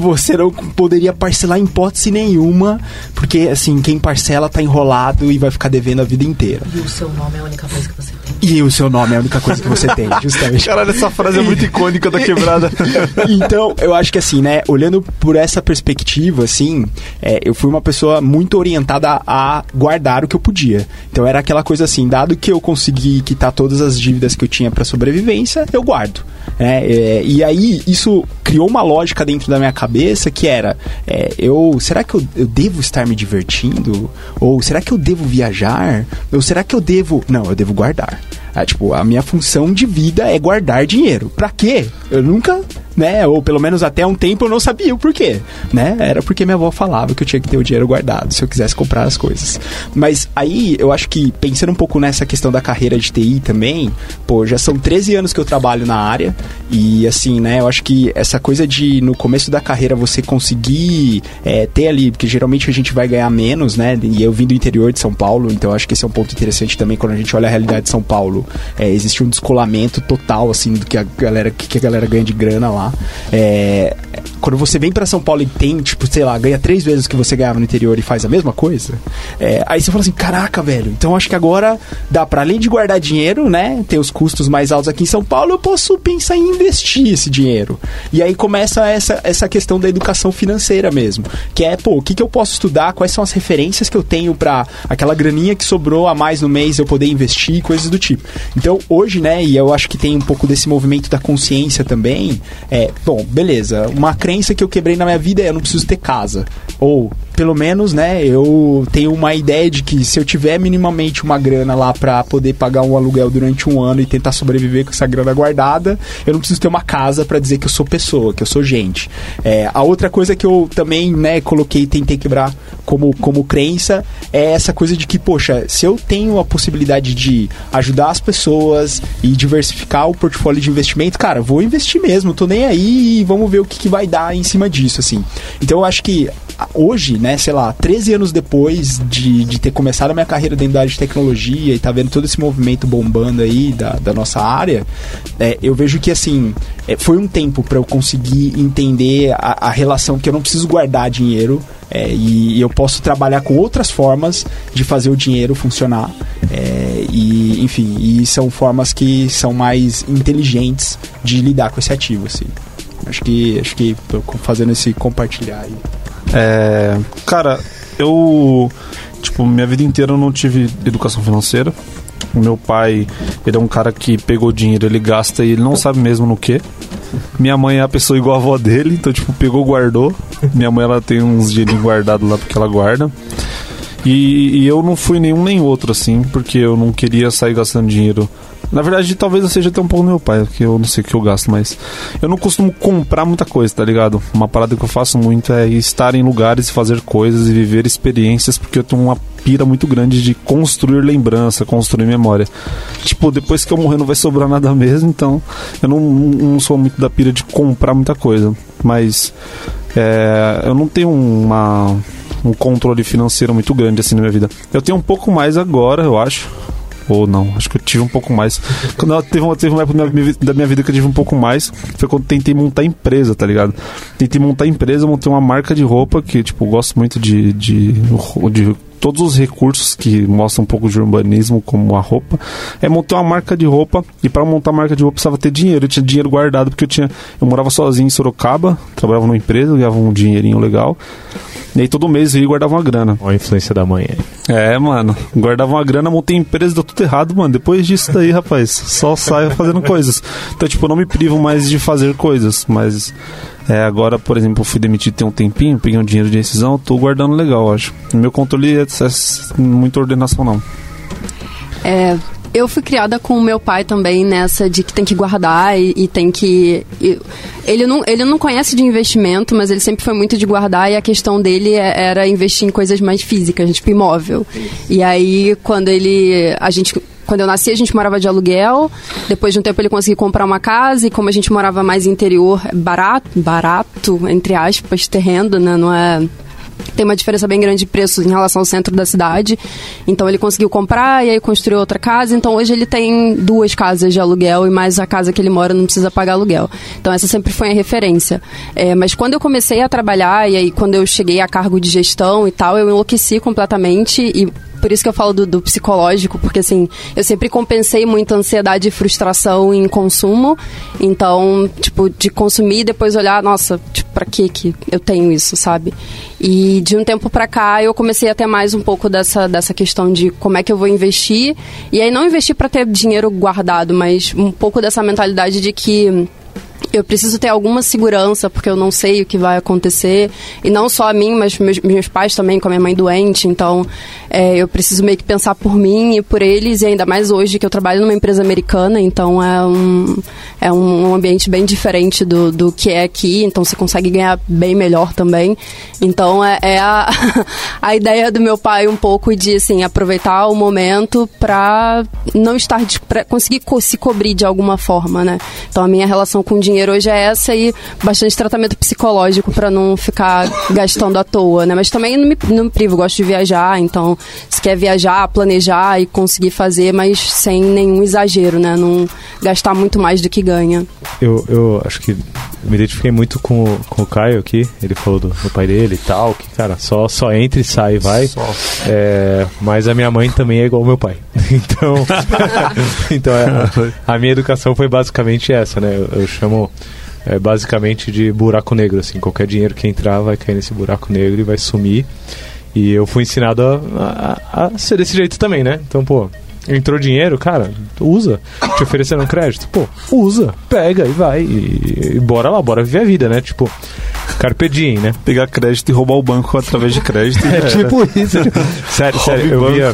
você não poderia parcelar em hipótese nenhuma, porque assim, quem parcela tá enrolado e vai ficar devendo a vida inteira. E o seu nome é a única coisa que você. E o seu nome é a única coisa que você tem, justamente. Caralho, essa frase é muito icônica da quebrada. então, eu acho que assim, né, olhando por essa perspectiva, assim, é, eu fui uma pessoa muito orientada a guardar o que eu podia. Então era aquela coisa assim, dado que eu consegui quitar todas as dívidas que eu tinha para sobrevivência, eu guardo. É, é, e aí isso criou uma lógica dentro da minha cabeça que era, é, eu será que eu, eu devo estar me divertindo? Ou será que eu devo viajar? Ou será que eu devo? Não, eu devo guardar. Ah, tipo, a minha função de vida é guardar dinheiro. Pra quê? Eu nunca né? Ou pelo menos até um tempo eu não sabia o porquê, né? Era porque minha avó falava que eu tinha que ter o dinheiro guardado se eu quisesse comprar as coisas. Mas aí eu acho que pensando um pouco nessa questão da carreira de TI também, pô, já são 13 anos que eu trabalho na área e assim, né? Eu acho que essa coisa de no começo da carreira você conseguir é, ter ali, porque geralmente a gente vai ganhar menos, né? E eu vim do interior de São Paulo, então acho que esse é um ponto interessante também quando a gente olha a realidade de São Paulo. É, existe um descolamento total assim do que a galera que a galera ganha de grana lá lá. É, quando você vem para São Paulo e tem, tipo, sei lá, ganha três vezes o que você ganhava no interior e faz a mesma coisa, é, aí você fala assim, caraca, velho, então acho que agora dá para além de guardar dinheiro, né, ter os custos mais altos aqui em São Paulo, eu posso pensar em investir esse dinheiro. E aí começa essa, essa questão da educação financeira mesmo, que é, pô, o que, que eu posso estudar, quais são as referências que eu tenho para aquela graninha que sobrou a mais no mês eu poder investir, coisas do tipo. Então, hoje, né, e eu acho que tem um pouco desse movimento da consciência também, é, bom, beleza, uma crença que eu quebrei na minha vida é eu não preciso ter casa. Ou, pelo menos, né, eu tenho uma ideia de que se eu tiver minimamente uma grana lá pra poder pagar um aluguel durante um ano e tentar sobreviver com essa grana guardada, eu não preciso ter uma casa para dizer que eu sou pessoa, que eu sou gente. É, a outra coisa que eu também, né, coloquei e tentei quebrar como, como crença é essa coisa de que, poxa, se eu tenho a possibilidade de ajudar as pessoas e diversificar o portfólio de investimento, cara, vou investir mesmo, tô nem aí e vamos ver o que, que vai dar em cima disso, assim. Então eu acho que hoje, né, sei lá, 13 anos depois de, de ter começado a minha carreira dentro da área de tecnologia e tá vendo todo esse movimento bombando aí da, da nossa área, é, eu vejo que, assim, é, foi um tempo para eu conseguir entender a, a relação que eu não preciso guardar dinheiro é, e, e, eu posso trabalhar com outras formas de fazer o dinheiro funcionar. É, e, enfim, e são formas que são mais inteligentes de lidar com esse ativo, assim. Acho que acho que tô fazendo esse compartilhar aí. É, cara, eu tipo minha vida inteira eu não tive educação financeira. O meu pai, ele é um cara que pegou dinheiro, ele gasta e ele não sabe mesmo no que. Minha mãe é a pessoa igual a avó dele, então tipo, pegou, guardou. Minha mãe ela tem uns dinheirinhos guardados lá porque ela guarda. E, e, eu não fui nenhum nem outro, assim, porque eu não queria sair gastando dinheiro. Na verdade, talvez eu seja até um pouco meu pai, porque eu não sei o que eu gasto, mas eu não costumo comprar muita coisa, tá ligado? Uma parada que eu faço muito é estar em lugares e fazer coisas e viver experiências, porque eu tenho uma pira muito grande de construir lembrança, construir memória. Tipo, depois que eu morrer não vai sobrar nada mesmo, então eu não, não sou muito da pira de comprar muita coisa. Mas é, eu não tenho uma um controle financeiro muito grande assim na minha vida. Eu tenho um pouco mais agora, eu acho. Ou não, acho que eu tive um pouco mais. Quando eu teve uma, teve uma época da minha vida que eu tive um pouco mais, foi quando tentei montar empresa, tá ligado? Tentei montar empresa, montei uma marca de roupa que, tipo, eu gosto muito de, de, de todos os recursos que mostram um pouco de urbanismo, como a roupa. É montar uma marca de roupa e para montar a marca de roupa precisava ter dinheiro. Eu tinha dinheiro guardado porque eu tinha, eu morava sozinho em Sorocaba, trabalhava numa empresa, ganhava um dinheirinho legal. E aí todo mês eu ia guardava uma grana. Olha a influência da mãe aí. É, mano. Guardava uma grana, montei empresa, deu tudo errado, mano. Depois disso daí, rapaz, só saio fazendo coisas. Então, tipo, eu não me privo mais de fazer coisas, mas é, agora, por exemplo, fui demitido tem um tempinho, peguei um dinheiro de rescisão, tô guardando legal, acho. Meu controle é, é muita ordenação, não. É, eu fui criada com o meu pai também nessa de que tem que guardar e, e tem que. E, ele, não, ele não conhece de investimento, mas ele sempre foi muito de guardar e a questão dele é, era investir em coisas mais físicas, tipo imóvel. E aí, quando ele. A gente quando eu nasci, a gente morava de aluguel. Depois de um tempo, ele conseguiu comprar uma casa. E como a gente morava mais interior, barato, barato, entre aspas, terreno, né? Não é tem uma diferença bem grande de preço em relação ao centro da cidade. Então ele conseguiu comprar e aí construiu outra casa. Então hoje ele tem duas casas de aluguel e mais a casa que ele mora não precisa pagar aluguel. Então essa sempre foi a referência. É, mas quando eu comecei a trabalhar e aí quando eu cheguei a cargo de gestão e tal, eu enlouqueci completamente e por isso que eu falo do, do, psicológico, porque assim, eu sempre compensei muito ansiedade e frustração em consumo. Então, tipo, de consumir e depois olhar, nossa, tipo, pra que que eu tenho isso, sabe? E de um tempo pra cá eu comecei a ter mais um pouco dessa, dessa questão de como é que eu vou investir. E aí não investir pra ter dinheiro guardado, mas um pouco dessa mentalidade de que eu preciso ter alguma segurança, porque eu não sei o que vai acontecer. E não só a mim, mas meus, meus pais também, com a minha mãe doente. Então, é, eu preciso meio que pensar por mim e por eles. E ainda mais hoje que eu trabalho numa empresa americana. Então, é um, é um ambiente bem diferente do, do que é aqui. Então, você consegue ganhar bem melhor também. Então, é, é a, a ideia do meu pai um pouco de, assim, aproveitar o momento para não estar... para conseguir co se cobrir de alguma forma, né? Então, a minha relação com o dinheiro hoje é essa e bastante tratamento psicológico para não ficar gastando à toa, né? Mas também não me, não me privo, gosto de viajar, então se quer viajar, planejar e conseguir fazer, mas sem nenhum exagero, né? Não gastar muito mais do que ganha. Eu, eu acho que me identifiquei muito com, o- com o Caio aqui. Ele falou do, do pai dele e tal, que, cara, só, só entra e sai e vai. É, mas a minha mãe também é igual ao meu pai. Então, então é, a minha educação foi basicamente essa, né? Eu, eu chamo é, basicamente de buraco negro, assim. Qualquer dinheiro que entrar vai cair nesse buraco negro e vai sumir. E eu fui ensinado a, a- a ser desse jeito também, né? Então, pô, entrou dinheiro, cara, usa. Te ofereceram crédito, pô, usa, pega e vai. E, e bora lá, bora viver a vida, né? Tipo, carpe diem, né? Pegar crédito e roubar o banco através de crédito. É tipo isso. sério, sério, eu, via,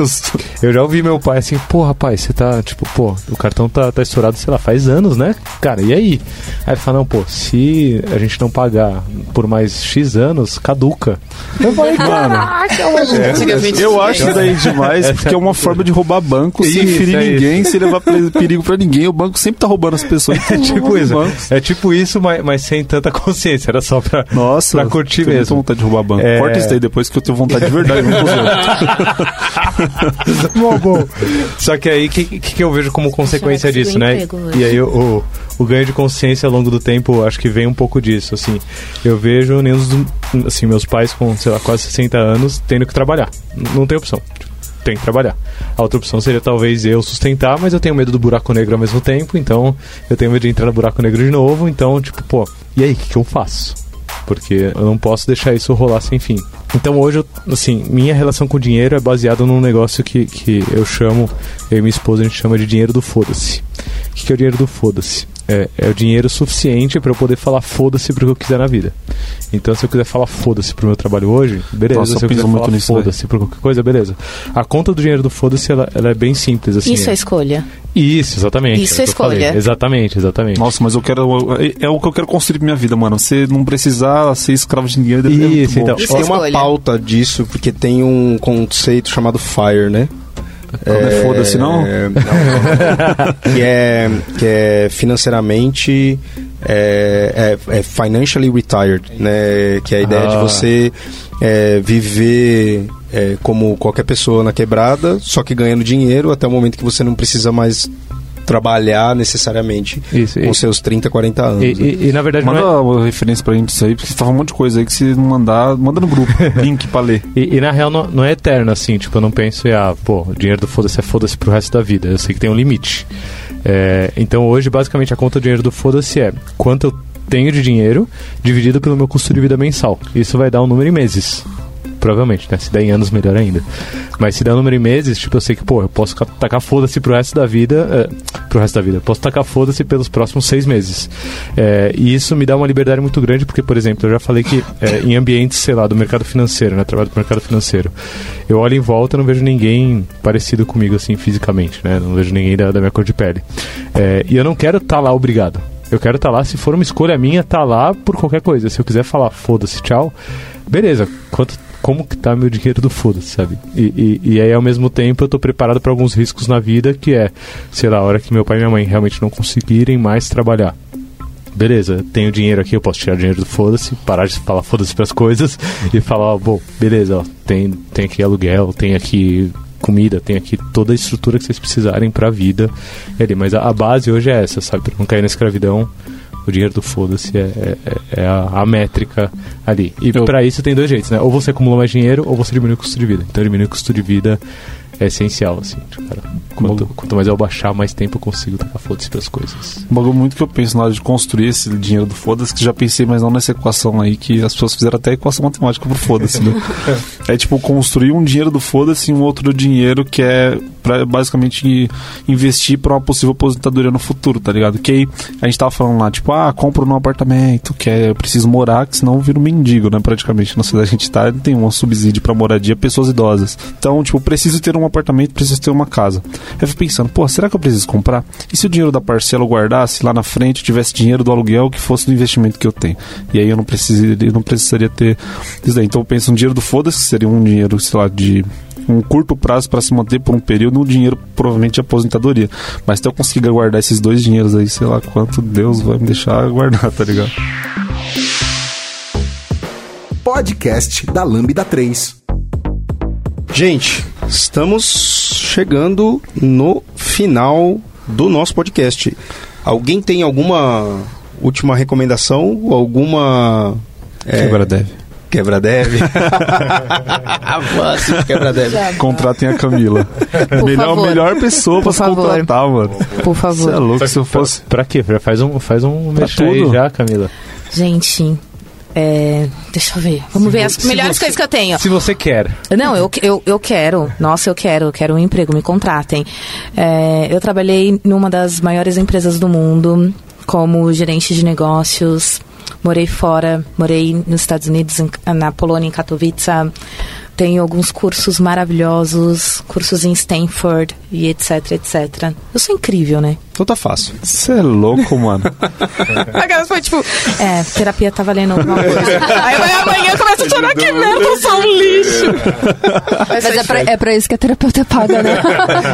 eu já ouvi meu pai assim, pô, rapaz, você tá, tipo, pô, o cartão tá, tá estourado, sei lá, faz anos, né? Cara, e aí? Aí ele fala, não, pô, se a gente não pagar por mais X anos, caduca. Eu falei, Mano, Antigamente eu acho isso daí demais, porque é uma forma de roubar banco sem Isso, ferir é isso. ninguém, sem levar pe- perigo pra ninguém. O banco sempre tá roubando as pessoas. É tipo isso. bancos. É tipo isso, mas, mas sem tanta consciência. Era só pra, Nossa, pra curtir mesmo. vontade de roubar banco. É. Corta isso daí depois que eu tenho vontade de verdade. Bom, bom. Só que aí, o que, que, que eu vejo como consequência disso, né? E aí, o, o, ganho de consciência ao longo do tempo, acho que vem um pouco disso, assim. Eu vejo nenhum dos, assim, meus pais com, sei lá, quase 60 anos tendo que trabalhar. Não tem opção. Tem que trabalhar. A outra opção seria talvez eu sustentar, mas eu tenho medo do buraco negro ao mesmo tempo, então eu tenho medo de entrar no buraco negro de novo, então, tipo, pô, e aí, o que, que eu faço? porque eu não posso deixar isso rolar sem fim. Então hoje, assim, minha relação com o dinheiro é baseada num negócio que, que eu chamo, eu e minha esposa, a gente chama de dinheiro do foda-se. O que, que é o dinheiro do foda-se? É, é o dinheiro suficiente para eu poder falar foda-se pro que eu quiser na vida. Então, se eu quiser falar foda-se pro meu trabalho hoje, beleza. Nossa, se eu eu quiser falar foda-se por qualquer coisa, beleza. A conta do dinheiro do foda-se, ela, ela é bem simples, assim. Isso é escolha. Isso, exatamente. Isso é que eu falei. escolha. Exatamente, exatamente. Nossa, mas eu quero. É, é o que eu quero construir pra minha vida, mano. Você não precisar ser escravo de ninguém. é muito Isso, bom. então. Isso é Tem uma escolha. pauta disso, porque tem um conceito chamado FIRE, né? Não é foda-se, não? É, não. que, é, que é financeiramente é, é, é financially retired, né? Que é a ideia de Ah. você é, viver é, como qualquer pessoa na quebrada, só que ganhando dinheiro até o momento que você não precisa mais trabalhar necessariamente Isso, com e- seus 30, 40 anos. E, né? e- e, na verdade, não é- Manda uma referência pra gente disso aí, porque você tava um monte de coisa aí que se não mandar, manda no grupo. link pra ler. E, e na real não, não é eterno, assim, tipo, eu não penso em, ah, pô, o dinheiro do foda-se é foda-se pro resto da vida. Eu sei que tem um limite. É, então hoje, basicamente, a conta do dinheiro do foda-se é quanto eu tenho de dinheiro dividido pelo meu custo de vida mensal. Isso vai dar um número em meses. Provavelmente, né? Se der em anos, melhor ainda. Mas se der um número em meses, tipo, eu sei que, pô, eu posso ca- tacar foda-se pro resto da vida. é, pro resto da vida. Eu posso tacar foda-se pelos próximos seis meses. É, e isso me dá uma liberdade muito grande, porque, por exemplo, eu já falei que é, em ambientes, sei lá, do mercado financeiro, né? Trabalho do mercado financeiro. Eu olho em volta não vejo ninguém parecido comigo, assim, fisicamente, né? Não vejo ninguém da, da minha cor de pele. E eu não quero estar lá obrigado. Eu quero estar lá, se for uma escolha minha, estar lá por qualquer coisa. Se eu quiser falar foda-se, tchau, beleza. Quanto, como que tá meu dinheiro do foda-se, sabe? E, e, e aí, ao mesmo tempo, eu tô preparado para alguns riscos na vida, que é, sei lá, a hora que meu pai e minha mãe realmente não conseguirem mais trabalhar. Beleza, tenho dinheiro aqui, eu posso tirar dinheiro do foda-se, parar de falar foda-se pras coisas e falar, ó, bom, beleza, ó, tem, tem aqui aluguel, tem aqui comida, tem aqui toda a estrutura que vocês precisarem pra vida ali. Mas a, a base hoje é essa, sabe? Pra não cair na escravidão, o dinheiro do foda-se é, é, é a, a métrica ali. E Eu- pra isso tem dois jeitos, né? Ou você acumula mais dinheiro ou você diminui o custo de vida. Então diminuir o custo de vida é essencial, assim. tipo, cara, quanto, quanto mais eu baixar, mais tempo eu consigo tacar foda-se pras coisas. Um bagulho muito que eu penso na hora de construir esse dinheiro do foda-se, que já pensei, mas não nessa equação aí, que as pessoas fizeram até equação matemática pro foda-se, né? é tipo construir um dinheiro do foda-se e um outro dinheiro que é pra basicamente investir pra uma possível aposentadoria no futuro, tá ligado? Que aí a gente tava falando lá, tipo, ah, compro num apartamento, que é, eu preciso morar, que senão eu viro mendigo, né? Praticamente. Na cidade a gente tá, tem um subsídio pra moradia pessoas idosas. Então, tipo, preciso ter um apartamento, preciso ter uma casa. Aí eu fico pensando, pô, será que eu preciso comprar? E se o dinheiro da parcela eu guardasse lá na frente, tivesse dinheiro do aluguel que fosse do investimento que eu tenho? E aí eu não precisaria, não precisaria ter isso daí. Então eu penso um dinheiro do foda-se, que seria um dinheiro, sei lá, de um curto prazo para se manter por um período, um dinheiro provavelmente de aposentadoria. Mas se eu conseguir guardar esses dois dinheiros aí, sei lá quanto Deus vai me deixar guardar, tá ligado? Podcast da Lambda 3. Gente, estamos chegando no final do nosso podcast. Alguém tem alguma última recomendação? Alguma. é, Quebra deve. Quebra deve? Fácil, quebra deve. Contratem a Camila. melhor, favor. melhor pessoa pra Por se favor. contratar, mano. Por Você favor. é louco, se eu fosse. Pra quê? Já faz um, faz um mexer já, Camila. Gente, é, deixa eu ver. Vamos ver as se melhores você- coisas que eu tenho. Se você quer. Não, eu, eu, eu quero. Nossa, eu quero. Eu quero um emprego. Me contratem. É, eu trabalhei numa das maiores empresas do mundo como gerente de negócios. Morei fora. Morei nos Estados Unidos, na Polônia, em Katowice. Tenho alguns cursos maravilhosos, cursos em Stanford e etc, etc. Eu sou incrível, né? Então tá fácil. Você é louco, mano. Aquelas foi tipo. É, terapia tá valendo alguma coisa. Aí vai amanhã começa a chorar que merda, eu sou um lixo. Mas é pra, é pra isso que a terapeuta paga, né?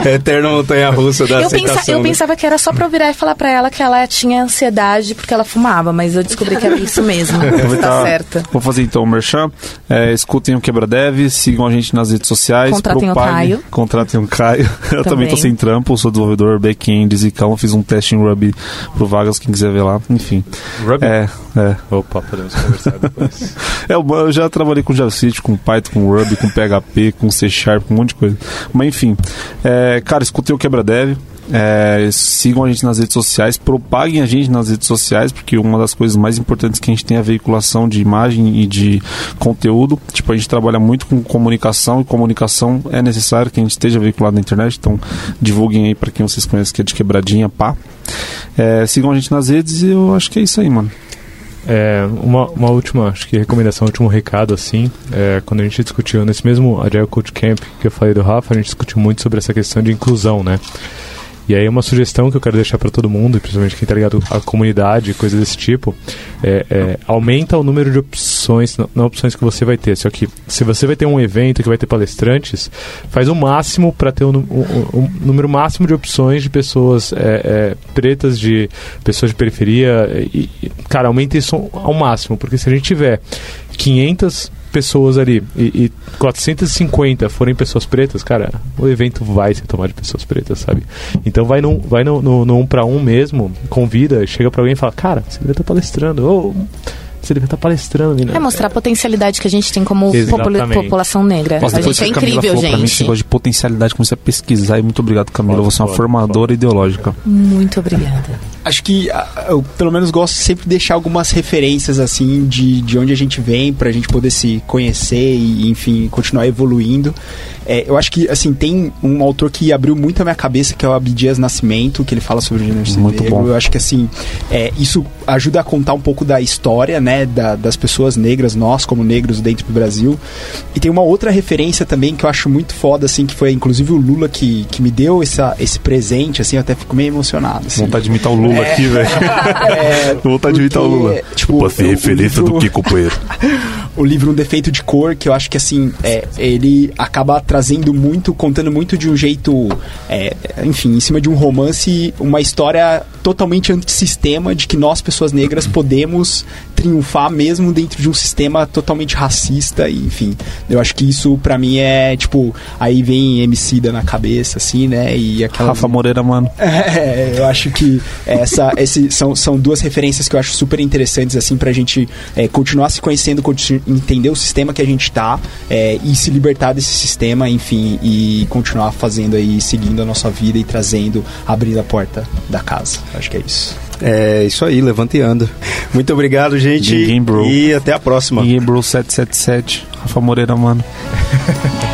Eterna montanha russa da Eu, pensa- aceitação. eu né? pensava que era só pra eu virar e falar pra ela que ela tinha ansiedade porque ela fumava, mas eu descobri que era isso mesmo. tá certa. Vou fazer então o merchan. É, escutem o Quebra Sigam a gente nas redes sociais. Contratem o propaguem- Caio. Contratem o Caio. Eu também tô Também. sem trampo, sou desenvolvedor back-end, zicão. Fiz um teste em Ruby pro Vagas, quem quiser ver lá. Enfim. Ruby? É, é. Opa, podemos conversar depois. É, eu já trabalhei com JavaScript, com Python, com Ruby, com PHP, com C Sharp, com um monte de coisa. Mas enfim, é, cara, escutem o Quebra Dev. É, sigam a gente nas redes sociais, propaguem a gente nas redes sociais, porque uma das coisas mais importantes que a gente tem é a veiculação de imagem e de conteúdo. Tipo, a gente trabalha muito com comunicação e comunicação é necessário que a gente esteja veiculado na internet, então divulguem aí para quem vocês conhecem que é de quebradinha, pá. É, sigam a gente nas redes e eu acho que é isso aí, mano. É, uma, uma última, acho que recomendação, último recado, assim, é, quando a gente discutiu nesse mesmo Agile Code Camp que eu falei do Rafa, a gente discutiu muito sobre essa questão de inclusão, né? E aí uma sugestão que eu quero deixar para todo mundo, principalmente quem tá ligado à comunidade, coisas desse tipo, é, é, aumenta o número de opções, não, não opções que você vai ter, só que se você vai ter um evento que vai ter palestrantes, faz o máximo para ter um, um- um número máximo de opções de pessoas é, é, pretas, de pessoas de periferia, e, cara, aumenta isso ao máximo, porque se a gente tiver 500 pessoas ali e, e 450 forem pessoas pretas, cara, o evento vai ser tomado de pessoas pretas, sabe? Então vai num, vai no, no, no um pra um mesmo, convida, chega pra alguém e fala, cara, você devia estar palestrando, ou você devia estar palestrando, menina. É mostrar a potencialidade que a gente tem como popula- população negra. Nossa, a gente é incrível, falou pra mim esse gente. negócio de potencialidade, comecei a pesquisar e muito obrigado, Camila. Você é uma formadora ideológica. Muito obrigada. Acho que ah, eu, pelo menos, gosto de sempre de deixar algumas referências, assim, de, de onde a gente vem, pra gente poder se conhecer e, enfim, continuar evoluindo. É, eu acho que, assim, tem um autor que abriu muito a minha cabeça, que é o Abdias Nascimento, que ele fala sobre o gênero Muito negro. bom. Eu acho que, assim, é, isso ajuda a contar um pouco da história, né, da- das pessoas negras, nós como negros dentro do Brasil. E tem uma outra referência também que eu acho muito foda, assim, que foi, inclusive, o Lula que, que me deu essa, esse presente, assim, eu até fico meio emocionado, assim. Vontade de imitar o Lula aqui, velho. É, Vontade de imitar o Lula. Tipo, Pra ser o- o referência do que, companheiro? o livro Um Defeito de Cor, que eu acho que assim, é, ele acaba trazendo muito, contando muito de um jeito, é, enfim, em cima de um romance, uma história totalmente antissistema de que nós, pessoas negras, podemos triunfar mesmo dentro de um sistema totalmente racista, e, enfim. Eu acho que isso pra mim é, tipo, aí vem Emicida na cabeça, assim, né, e aquela... Rafa Moreira, mano. É, eu acho que essa, esse, são, são duas referências que eu acho super interessantes, assim, pra gente é, continuar se conhecendo, conti- entender o sistema que a gente tá é, e se libertar desse sistema, enfim, e continuar fazendo aí, seguindo a nossa vida e trazendo, abrindo a porta da casa. Acho que é isso. É isso aí, levanta e anda. Muito obrigado, gente. E até a próxima. Ninguém Bro 777. Rafa Moreira, mano.